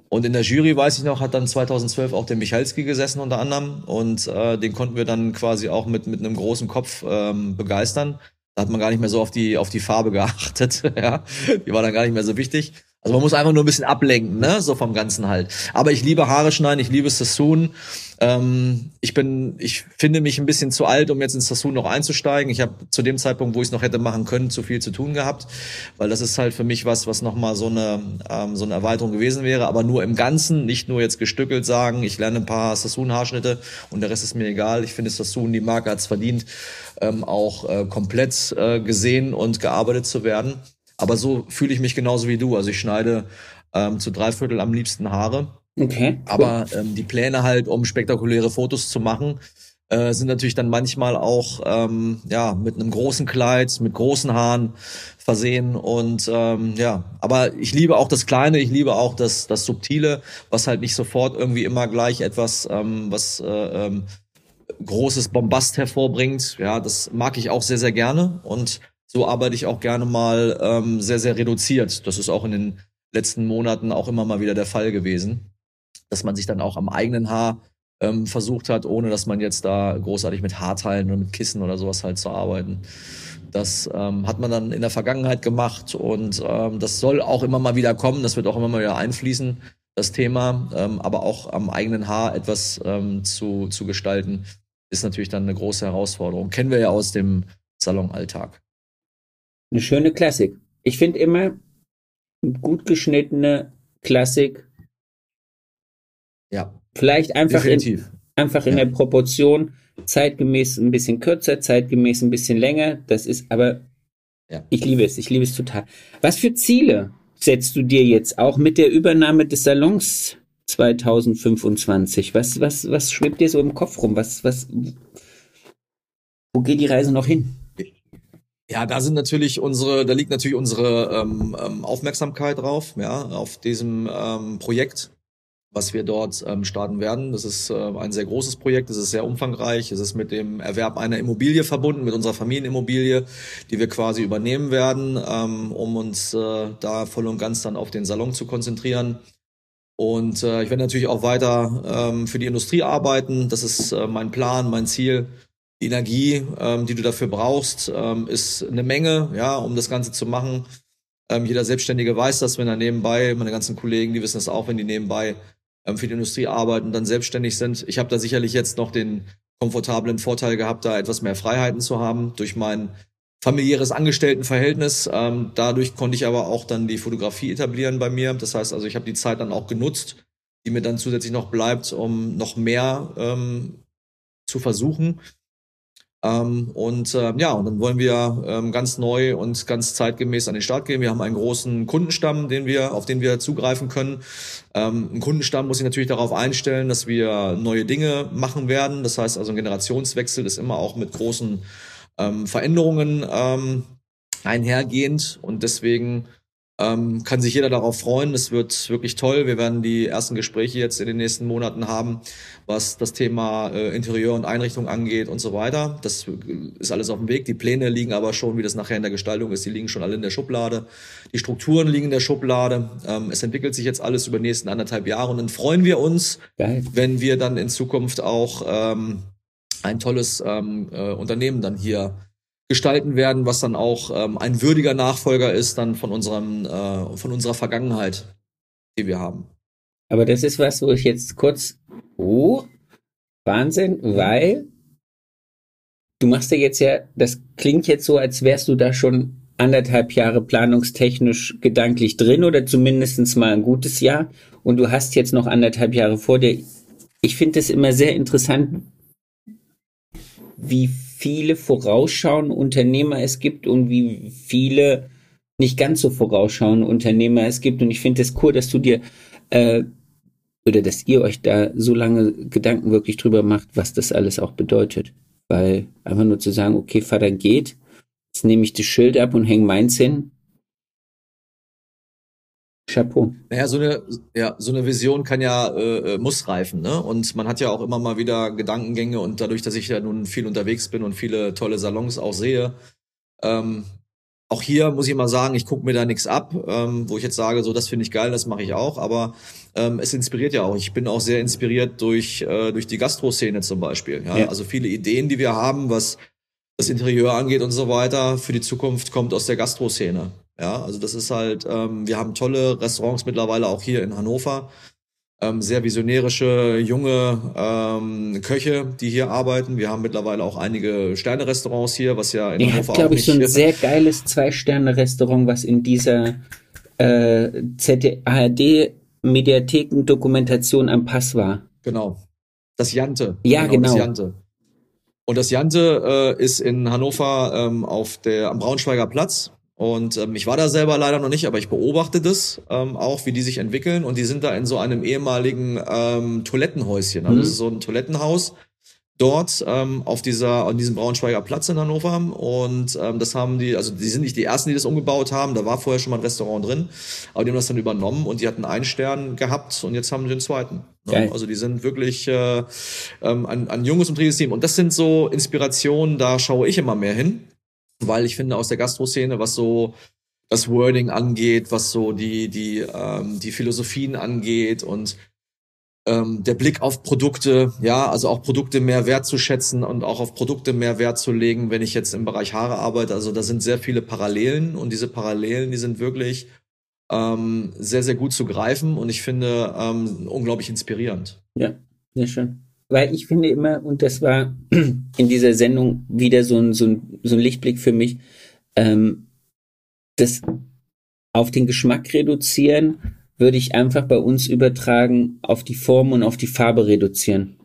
Und in der Jury, weiß ich noch, hat dann 2012 auch der Michalski gesessen unter anderem. Und äh, den konnten wir dann quasi auch mit, mit einem großen Kopf ähm, begeistern. Da hat man gar nicht mehr so auf die, auf die Farbe geachtet. ja, Die war dann gar nicht mehr so wichtig. Also man muss einfach nur ein bisschen ablenken, ne? So vom Ganzen halt. Aber ich liebe Haare schneiden, ich liebe Sassoon. Ähm, ich bin, ich finde mich ein bisschen zu alt, um jetzt ins Sassoon noch einzusteigen. Ich habe zu dem Zeitpunkt, wo ich es noch hätte machen können, zu viel zu tun gehabt, weil das ist halt für mich was, was nochmal so eine ähm, so eine Erweiterung gewesen wäre. Aber nur im Ganzen, nicht nur jetzt gestückelt sagen, ich lerne ein paar Sassoon-Haarschnitte und der Rest ist mir egal. Ich finde Sassoon, die Marke hat's verdient, ähm, auch äh, komplett äh, gesehen und gearbeitet zu werden. Aber so fühle ich mich genauso wie du. Also ich schneide ähm, zu drei Viertel am liebsten Haare. Okay. Aber ähm, die Pläne halt, um spektakuläre Fotos zu machen, äh, sind natürlich dann manchmal auch ähm, ja mit einem großen Kleid, mit großen Haaren versehen und ähm, ja. Aber ich liebe auch das Kleine, ich liebe auch das das Subtile, was halt nicht sofort irgendwie immer gleich etwas ähm, was äh, ähm, großes Bombast hervorbringt. Ja, das mag ich auch sehr sehr gerne und so arbeite ich auch gerne mal ähm, sehr, sehr reduziert. Das ist auch in den letzten Monaten auch immer mal wieder der Fall gewesen, dass man sich dann auch am eigenen Haar ähm, versucht hat, ohne dass man jetzt da großartig mit Haarteilen oder mit Kissen oder sowas halt zu arbeiten. Das ähm, hat man dann in der Vergangenheit gemacht und ähm, das soll auch immer mal wieder kommen. Das wird auch immer mal wieder einfließen, das Thema. Ähm, aber auch am eigenen Haar etwas ähm, zu, zu gestalten, ist natürlich dann eine große Herausforderung. Kennen wir ja aus dem Salonalltag. Eine schöne Klassik. Ich finde immer gut geschnittene Klassik. Ja. Vielleicht einfach Definitiv. in, einfach in ja. der Proportion zeitgemäß ein bisschen kürzer, zeitgemäß ein bisschen länger. Das ist aber, ja. ich liebe es, ich liebe es total. Was für Ziele setzt du dir jetzt auch mit der Übernahme des Salons 2025? Was, was, was schwebt dir so im Kopf rum? Was, was, wo geht die Reise noch hin? Ja, da sind natürlich unsere, da liegt natürlich unsere ähm, ähm Aufmerksamkeit drauf, ja, auf diesem ähm, Projekt was wir dort ähm, starten werden. Das ist äh, ein sehr großes Projekt, es ist sehr umfangreich, es ist mit dem Erwerb einer Immobilie verbunden, mit unserer Familienimmobilie, die wir quasi übernehmen werden, ähm, um uns äh, da voll und ganz dann auf den Salon zu konzentrieren. Und äh, ich werde natürlich auch weiter ähm, für die Industrie arbeiten. Das ist äh, mein Plan, mein Ziel. Die Energie, ähm, die du dafür brauchst, ähm, ist eine Menge, ja, um das Ganze zu machen. Ähm, jeder Selbstständige weiß das, wenn er nebenbei, meine ganzen Kollegen, die wissen das auch, wenn die nebenbei ähm, für die Industrie arbeiten, dann selbstständig sind. Ich habe da sicherlich jetzt noch den komfortablen Vorteil gehabt, da etwas mehr Freiheiten zu haben durch mein familiäres Angestelltenverhältnis. Ähm, dadurch konnte ich aber auch dann die Fotografie etablieren bei mir. Das heißt also, ich habe die Zeit dann auch genutzt, die mir dann zusätzlich noch bleibt, um noch mehr ähm, zu versuchen. Ähm, und äh, ja, und dann wollen wir ähm, ganz neu und ganz zeitgemäß an den Start gehen. Wir haben einen großen Kundenstamm, den wir, auf den wir zugreifen können. Ähm, ein Kundenstamm muss sich natürlich darauf einstellen, dass wir neue Dinge machen werden. Das heißt also, ein Generationswechsel ist immer auch mit großen ähm, Veränderungen ähm, einhergehend und deswegen ähm, kann sich jeder darauf freuen. Es wird wirklich toll. Wir werden die ersten Gespräche jetzt in den nächsten Monaten haben, was das Thema äh, Interieur und Einrichtung angeht und so weiter. Das ist alles auf dem Weg. Die Pläne liegen aber schon, wie das nachher in der Gestaltung ist, die liegen schon alle in der Schublade. Die Strukturen liegen in der Schublade. Ähm, es entwickelt sich jetzt alles über die nächsten anderthalb Jahre und dann freuen wir uns, Geil. wenn wir dann in Zukunft auch ähm, ein tolles ähm, äh, Unternehmen dann hier gestalten werden, was dann auch ähm, ein würdiger Nachfolger ist dann von unserem äh, von unserer Vergangenheit, die wir haben. Aber das ist was, wo ich jetzt kurz oh Wahnsinn, weil du machst ja jetzt ja, das klingt jetzt so, als wärst du da schon anderthalb Jahre planungstechnisch gedanklich drin oder zumindest mal ein gutes Jahr und du hast jetzt noch anderthalb Jahre vor dir. Ich finde es immer sehr interessant, wie viele vorausschauende Unternehmer es gibt und wie viele nicht ganz so vorausschauende Unternehmer es gibt. Und ich finde es cool, dass du dir äh, oder dass ihr euch da so lange Gedanken wirklich drüber macht, was das alles auch bedeutet. Weil einfach nur zu sagen, okay, Vater geht, jetzt nehme ich das Schild ab und hänge meins hin, Chapeau. Naja, so eine, ja, so eine Vision kann ja, äh, äh, muss reifen, ne? Und man hat ja auch immer mal wieder Gedankengänge und dadurch, dass ich ja nun viel unterwegs bin und viele tolle Salons auch sehe, ähm, auch hier muss ich mal sagen, ich gucke mir da nichts ab, ähm, wo ich jetzt sage, so das finde ich geil, das mache ich auch, aber ähm, es inspiriert ja auch. Ich bin auch sehr inspiriert durch, äh, durch die Gastro-Szene zum Beispiel. Ja? ja? Also viele Ideen, die wir haben, was das Interieur angeht und so weiter, für die Zukunft kommt aus der Gastro-Szene. Ja, also das ist halt, ähm, wir haben tolle Restaurants mittlerweile auch hier in Hannover. Ähm, sehr visionärische junge ähm, Köche, die hier arbeiten. Wir haben mittlerweile auch einige Sterne-Restaurants hier, was ja in Ihr Hannover habt, glaube ich, so ein sehr geiles Zwei-Sterne-Restaurant, was in dieser äh, ZDARD Mediatheken-Dokumentation am Pass war. Genau. Das Jante. Ja, genau. genau. Das Jante. Und das Jante äh, ist in Hannover ähm, auf der am Braunschweiger Platz und ähm, ich war da selber leider noch nicht, aber ich beobachte das ähm, auch, wie die sich entwickeln. Und die sind da in so einem ehemaligen ähm, Toilettenhäuschen. Also mhm. das ist so ein Toilettenhaus dort ähm, auf dieser an diesem Braunschweiger Platz in Hannover. Und ähm, das haben die, also die sind nicht die ersten, die das umgebaut haben. Da war vorher schon mal ein Restaurant drin, aber die haben das dann übernommen und die hatten einen Stern gehabt und jetzt haben sie den zweiten. Ne? Also die sind wirklich äh, ähm, ein, ein junges und Team. Und das sind so Inspirationen, da schaue ich immer mehr hin weil ich finde aus der Gastro-Szene, was so das Wording angeht, was so die die ähm, die Philosophien angeht und ähm, der Blick auf Produkte, ja, also auch Produkte mehr wertzuschätzen und auch auf Produkte mehr Wert zu legen, wenn ich jetzt im Bereich Haare arbeite. Also da sind sehr viele Parallelen und diese Parallelen, die sind wirklich ähm, sehr, sehr gut zu greifen und ich finde ähm, unglaublich inspirierend. Ja, sehr schön weil ich finde immer, und das war in dieser Sendung wieder so ein, so ein, so ein Lichtblick für mich, ähm, das auf den Geschmack reduzieren, würde ich einfach bei uns übertragen auf die Form und auf die Farbe reduzieren.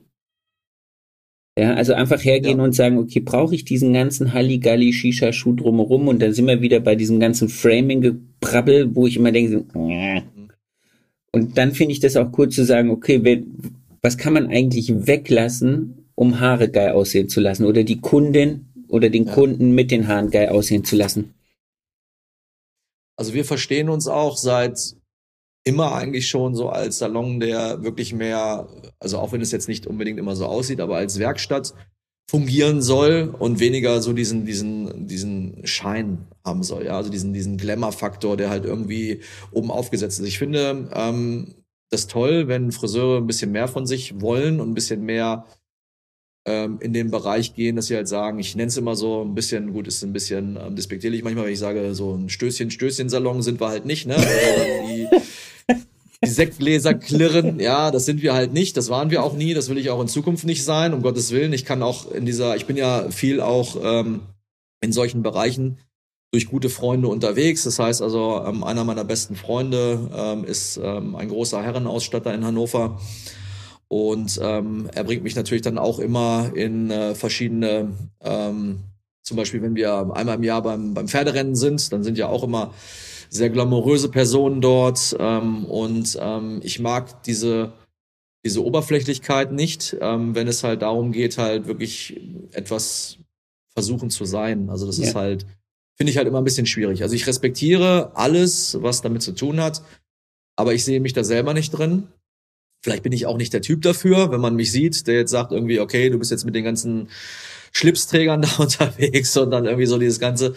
Ja, also einfach hergehen ja. und sagen, okay, brauche ich diesen ganzen Halligalli, Shisha-Schuh drumherum und dann sind wir wieder bei diesem ganzen Framing-Gebrabbel, wo ich immer denke, äh. und dann finde ich das auch cool zu sagen, okay, wenn, was kann man eigentlich weglassen, um Haare geil aussehen zu lassen oder die Kundin oder den ja. Kunden mit den Haaren geil aussehen zu lassen? Also wir verstehen uns auch seit immer eigentlich schon so als Salon, der wirklich mehr, also auch wenn es jetzt nicht unbedingt immer so aussieht, aber als Werkstatt fungieren soll und weniger so diesen, diesen, diesen Schein haben soll, ja, also diesen, diesen Glamour-Faktor, der halt irgendwie oben aufgesetzt ist. Ich finde ähm, das toll, wenn Friseure ein bisschen mehr von sich wollen und ein bisschen mehr ähm, in den Bereich gehen, dass sie halt sagen, ich nenne es immer so ein bisschen, gut, ist ein bisschen ähm, despektierlich manchmal, wenn ich sage, so ein Stößchen, Stößchen-Salon sind wir halt nicht, ne? die, die Sektgläser klirren, ja, das sind wir halt nicht, das waren wir auch nie, das will ich auch in Zukunft nicht sein, um Gottes Willen. Ich kann auch in dieser, ich bin ja viel auch ähm, in solchen Bereichen durch gute Freunde unterwegs. Das heißt also, ähm, einer meiner besten Freunde ähm, ist ähm, ein großer Herrenausstatter in Hannover. Und ähm, er bringt mich natürlich dann auch immer in äh, verschiedene, ähm, zum Beispiel wenn wir einmal im Jahr beim, beim Pferderennen sind, dann sind ja auch immer sehr glamouröse Personen dort. Ähm, und ähm, ich mag diese, diese Oberflächlichkeit nicht, ähm, wenn es halt darum geht, halt wirklich etwas versuchen zu sein. Also das ja. ist halt, finde ich halt immer ein bisschen schwierig. Also ich respektiere alles, was damit zu tun hat, aber ich sehe mich da selber nicht drin. Vielleicht bin ich auch nicht der Typ dafür, wenn man mich sieht, der jetzt sagt irgendwie, okay, du bist jetzt mit den ganzen Schlipsträgern da unterwegs und dann irgendwie so dieses Ganze.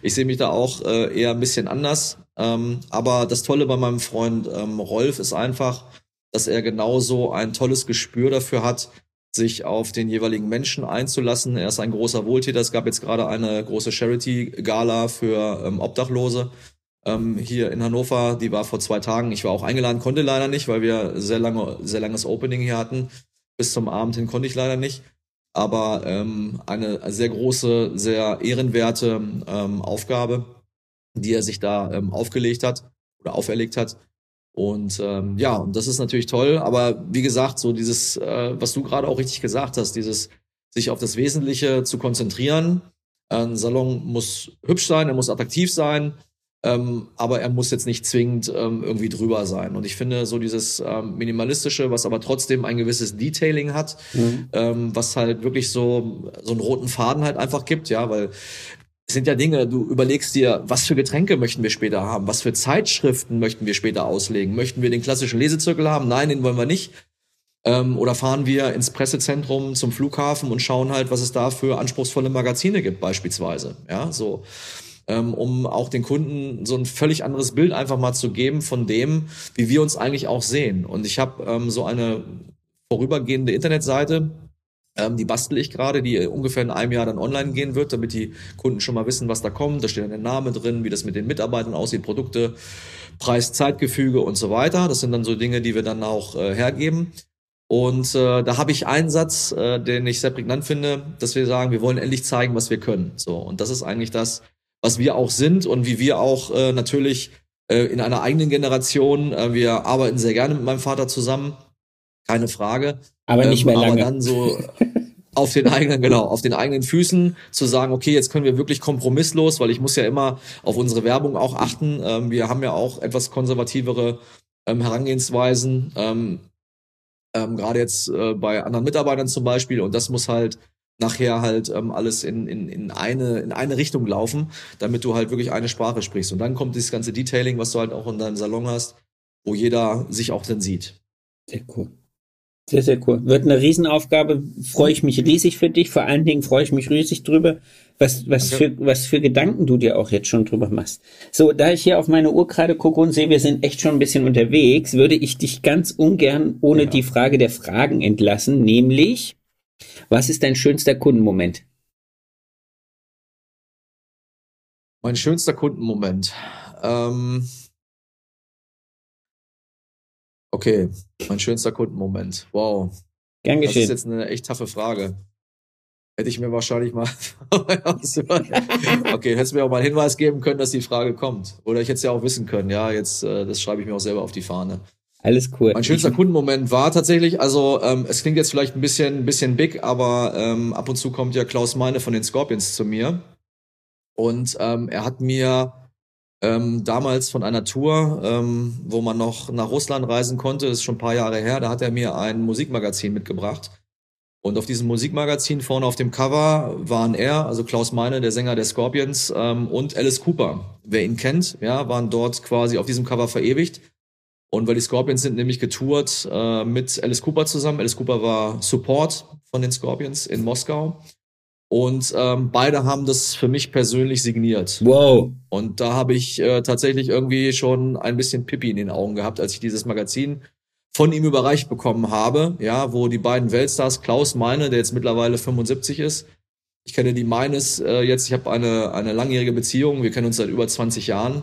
Ich sehe mich da auch äh, eher ein bisschen anders. Ähm, aber das Tolle bei meinem Freund ähm, Rolf ist einfach, dass er genauso ein tolles Gespür dafür hat, sich auf den jeweiligen Menschen einzulassen. Er ist ein großer Wohltäter. Es gab jetzt gerade eine große Charity-Gala für ähm, Obdachlose ähm, hier in Hannover. Die war vor zwei Tagen. Ich war auch eingeladen, konnte leider nicht, weil wir sehr lange, sehr langes Opening hier hatten. Bis zum Abend hin konnte ich leider nicht. Aber ähm, eine sehr große, sehr ehrenwerte ähm, Aufgabe, die er sich da ähm, aufgelegt hat oder auferlegt hat. Und ähm, ja, und das ist natürlich toll. Aber wie gesagt, so dieses, äh, was du gerade auch richtig gesagt hast, dieses sich auf das Wesentliche zu konzentrieren. Ein Salon muss hübsch sein, er muss attraktiv sein, ähm, aber er muss jetzt nicht zwingend ähm, irgendwie drüber sein. Und ich finde so dieses ähm, minimalistische, was aber trotzdem ein gewisses Detailing hat, mhm. ähm, was halt wirklich so so einen roten Faden halt einfach gibt, ja, weil sind ja Dinge, du überlegst dir, was für Getränke möchten wir später haben, was für Zeitschriften möchten wir später auslegen, möchten wir den klassischen Lesezirkel haben? Nein, den wollen wir nicht. Ähm, oder fahren wir ins Pressezentrum zum Flughafen und schauen halt, was es da für anspruchsvolle Magazine gibt, beispielsweise. Ja, so ähm, um auch den Kunden so ein völlig anderes Bild einfach mal zu geben von dem, wie wir uns eigentlich auch sehen. Und ich habe ähm, so eine vorübergehende Internetseite, ähm, die bastel ich gerade, die ungefähr in einem Jahr dann online gehen wird, damit die Kunden schon mal wissen, was da kommt. Da steht dann der Name drin, wie das mit den Mitarbeitern aussieht, Produkte, Preis, Zeitgefüge und so weiter. Das sind dann so Dinge, die wir dann auch äh, hergeben. Und äh, da habe ich einen Satz, äh, den ich sehr prägnant finde, dass wir sagen, wir wollen endlich zeigen, was wir können. So und das ist eigentlich das, was wir auch sind und wie wir auch äh, natürlich äh, in einer eigenen Generation, äh, wir arbeiten sehr gerne mit meinem Vater zusammen, keine Frage. Aber nicht mehr ähm, lange. Aber dann so auf den eigenen, genau, auf den eigenen Füßen zu sagen, okay, jetzt können wir wirklich kompromisslos, weil ich muss ja immer auf unsere Werbung auch achten. Ähm, wir haben ja auch etwas konservativere ähm, Herangehensweisen, ähm, ähm, gerade jetzt äh, bei anderen Mitarbeitern zum Beispiel. Und das muss halt nachher halt ähm, alles in, in, in, eine, in eine Richtung laufen, damit du halt wirklich eine Sprache sprichst. Und dann kommt dieses ganze Detailing, was du halt auch in deinem Salon hast, wo jeder sich auch dann sieht. Sehr cool. Sehr, sehr cool. Wird eine Riesenaufgabe. Freue ich mich riesig für dich. Vor allen Dingen freue ich mich riesig drüber, was, was, okay. für, was für Gedanken du dir auch jetzt schon drüber machst. So, da ich hier auf meine Uhr gerade gucke und sehe, wir sind echt schon ein bisschen unterwegs, würde ich dich ganz ungern ohne ja. die Frage der Fragen entlassen, nämlich, was ist dein schönster Kundenmoment? Mein schönster Kundenmoment. Ähm okay, mein schönster Kundenmoment. Wow. Gern geschehen. Das ist jetzt eine echt taffe Frage. Hätte ich mir wahrscheinlich mal. okay, hättest mir auch mal einen Hinweis geben können, dass die Frage kommt. Oder ich hätte es ja auch wissen können. Ja, jetzt, äh, das schreibe ich mir auch selber auf die Fahne. Alles cool. Mein schönster Kundenmoment war tatsächlich, also ähm, es klingt jetzt vielleicht ein bisschen, ein bisschen big, aber ähm, ab und zu kommt ja Klaus Meine von den Scorpions zu mir. Und ähm, er hat mir ähm, damals von einer Tour, ähm, wo man noch nach Russland reisen konnte, ist schon ein paar Jahre her, da hat er mir ein Musikmagazin mitgebracht. Und auf diesem Musikmagazin vorne auf dem Cover waren er, also Klaus Meine, der Sänger der Scorpions, ähm, und Alice Cooper. Wer ihn kennt, ja, waren dort quasi auf diesem Cover verewigt. Und weil die Scorpions sind nämlich getourt äh, mit Alice Cooper zusammen. Alice Cooper war Support von den Scorpions in Moskau. Und ähm, beide haben das für mich persönlich signiert. Wow. Und da habe ich äh, tatsächlich irgendwie schon ein bisschen Pippi in den Augen gehabt, als ich dieses Magazin von ihm überreicht bekommen habe, ja, wo die beiden Weltstars, Klaus Meine, der jetzt mittlerweile 75 ist, ich kenne die Meines äh, jetzt, ich habe eine, eine langjährige Beziehung, wir kennen uns seit über 20 Jahren.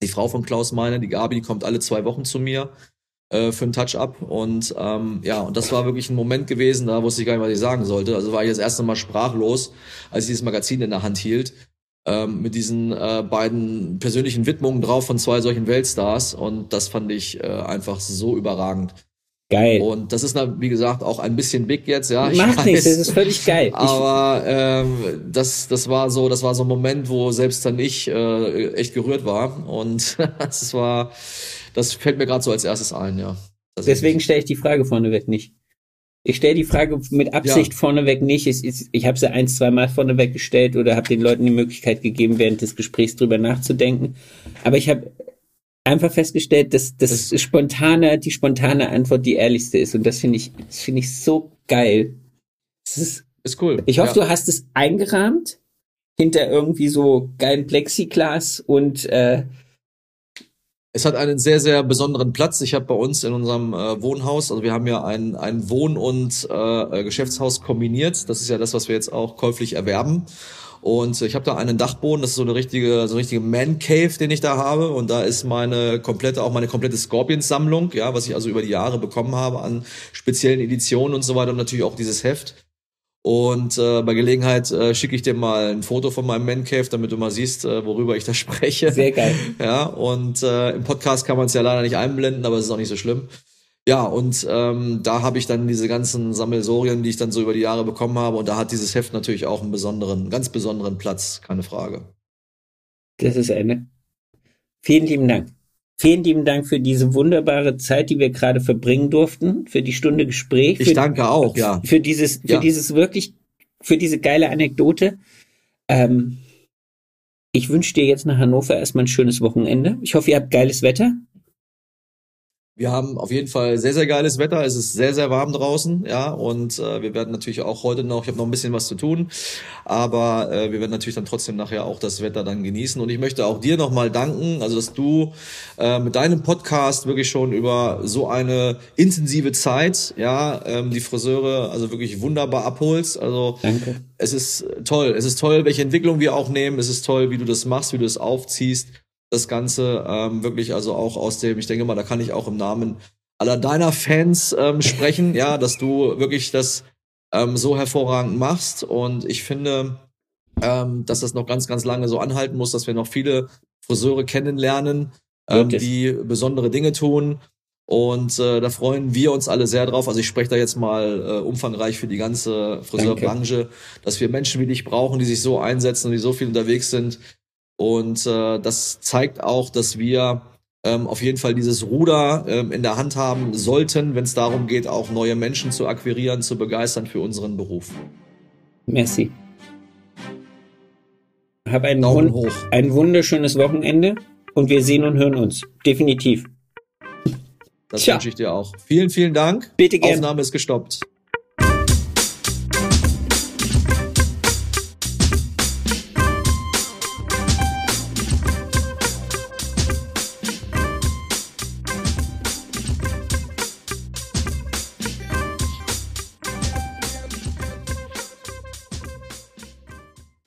Die Frau von Klaus Meine, die Gabi, kommt alle zwei Wochen zu mir äh, für ein Touch-up und ähm, ja, und das war wirklich ein Moment gewesen, da wusste ich gar nicht, was ich sagen sollte. Also war ich das erste Mal sprachlos, als ich dieses Magazin in der Hand hielt ähm, mit diesen äh, beiden persönlichen Widmungen drauf von zwei solchen Weltstars und das fand ich äh, einfach so überragend. Geil. Und das ist, wie gesagt, auch ein bisschen big jetzt, ja. Macht nichts, das ist völlig geil. Aber ähm, das, das war so, das war so ein Moment, wo selbst dann ich äh, echt gerührt war. Und das war, das fällt mir gerade so als erstes ein, ja. Deswegen stelle ich die Frage vorneweg nicht. Ich stelle die Frage mit Absicht ja. vorneweg nicht. Ich, ich, ich habe sie ein, zwei Mal vorneweg gestellt oder habe den Leuten die Möglichkeit gegeben, während des Gesprächs drüber nachzudenken. Aber ich habe einfach festgestellt, dass das, das spontane, die spontane Antwort die ehrlichste ist. Und das finde ich, das finde ich so geil. Das ist, ist cool. Ich hoffe, ja. du hast es eingerahmt hinter irgendwie so geilen Plexiglas und äh, es hat einen sehr, sehr besonderen Platz. Ich habe bei uns in unserem äh, Wohnhaus, also wir haben ja ein, ein Wohn- und äh, Geschäftshaus kombiniert. Das ist ja das, was wir jetzt auch käuflich erwerben. Und ich habe da einen Dachboden, das ist so eine richtige, so eine richtige Man Cave, den ich da habe. Und da ist meine komplette, auch meine komplette Scorpions-Sammlung, ja, was ich also über die Jahre bekommen habe an speziellen Editionen und so weiter und natürlich auch dieses Heft. Und äh, bei Gelegenheit äh, schicke ich dir mal ein Foto von meinem Man Cave, damit du mal siehst, äh, worüber ich da spreche. Sehr geil. Ja, und äh, im Podcast kann man es ja leider nicht einblenden, aber es ist auch nicht so schlimm. Ja, und ähm, da habe ich dann diese ganzen Sammelsorien, die ich dann so über die Jahre bekommen habe. Und da hat dieses Heft natürlich auch einen besonderen, ganz besonderen Platz, keine Frage. Das ist eine. Vielen lieben Dank. Vielen lieben Dank für diese wunderbare Zeit, die wir gerade verbringen durften, für die Stunde Gespräch. Ich danke auch, ja. Für dieses, für ja. dieses wirklich, für diese geile Anekdote. Ähm, ich wünsche dir jetzt nach Hannover erstmal ein schönes Wochenende. Ich hoffe, ihr habt geiles Wetter. Wir haben auf jeden Fall sehr, sehr geiles Wetter. Es ist sehr, sehr warm draußen, ja. Und äh, wir werden natürlich auch heute noch, ich habe noch ein bisschen was zu tun, aber äh, wir werden natürlich dann trotzdem nachher auch das Wetter dann genießen. Und ich möchte auch dir nochmal danken, also dass du äh, mit deinem Podcast wirklich schon über so eine intensive Zeit, ja, ähm, die Friseure also wirklich wunderbar abholst. Also Danke. es ist toll. Es ist toll, welche Entwicklung wir auch nehmen. Es ist toll, wie du das machst, wie du es aufziehst das Ganze ähm, wirklich also auch aus dem, ich denke mal, da kann ich auch im Namen aller deiner Fans ähm, sprechen, ja, dass du wirklich das ähm, so hervorragend machst und ich finde, ähm, dass das noch ganz, ganz lange so anhalten muss, dass wir noch viele Friseure kennenlernen, ähm, die besondere Dinge tun. Und äh, da freuen wir uns alle sehr drauf. Also ich spreche da jetzt mal äh, umfangreich für die ganze Friseurbranche, dass wir Menschen wie dich brauchen, die sich so einsetzen und die so viel unterwegs sind, und äh, das zeigt auch, dass wir ähm, auf jeden Fall dieses Ruder ähm, in der Hand haben sollten, wenn es darum geht, auch neue Menschen zu akquirieren, zu begeistern für unseren Beruf. Merci. Hab ein, Daumen hoch. ein wunderschönes Wochenende und wir sehen und hören uns. Definitiv. Das Tja. wünsche ich dir auch. Vielen, vielen Dank. Bitte gerne. Aufnahme ist gestoppt.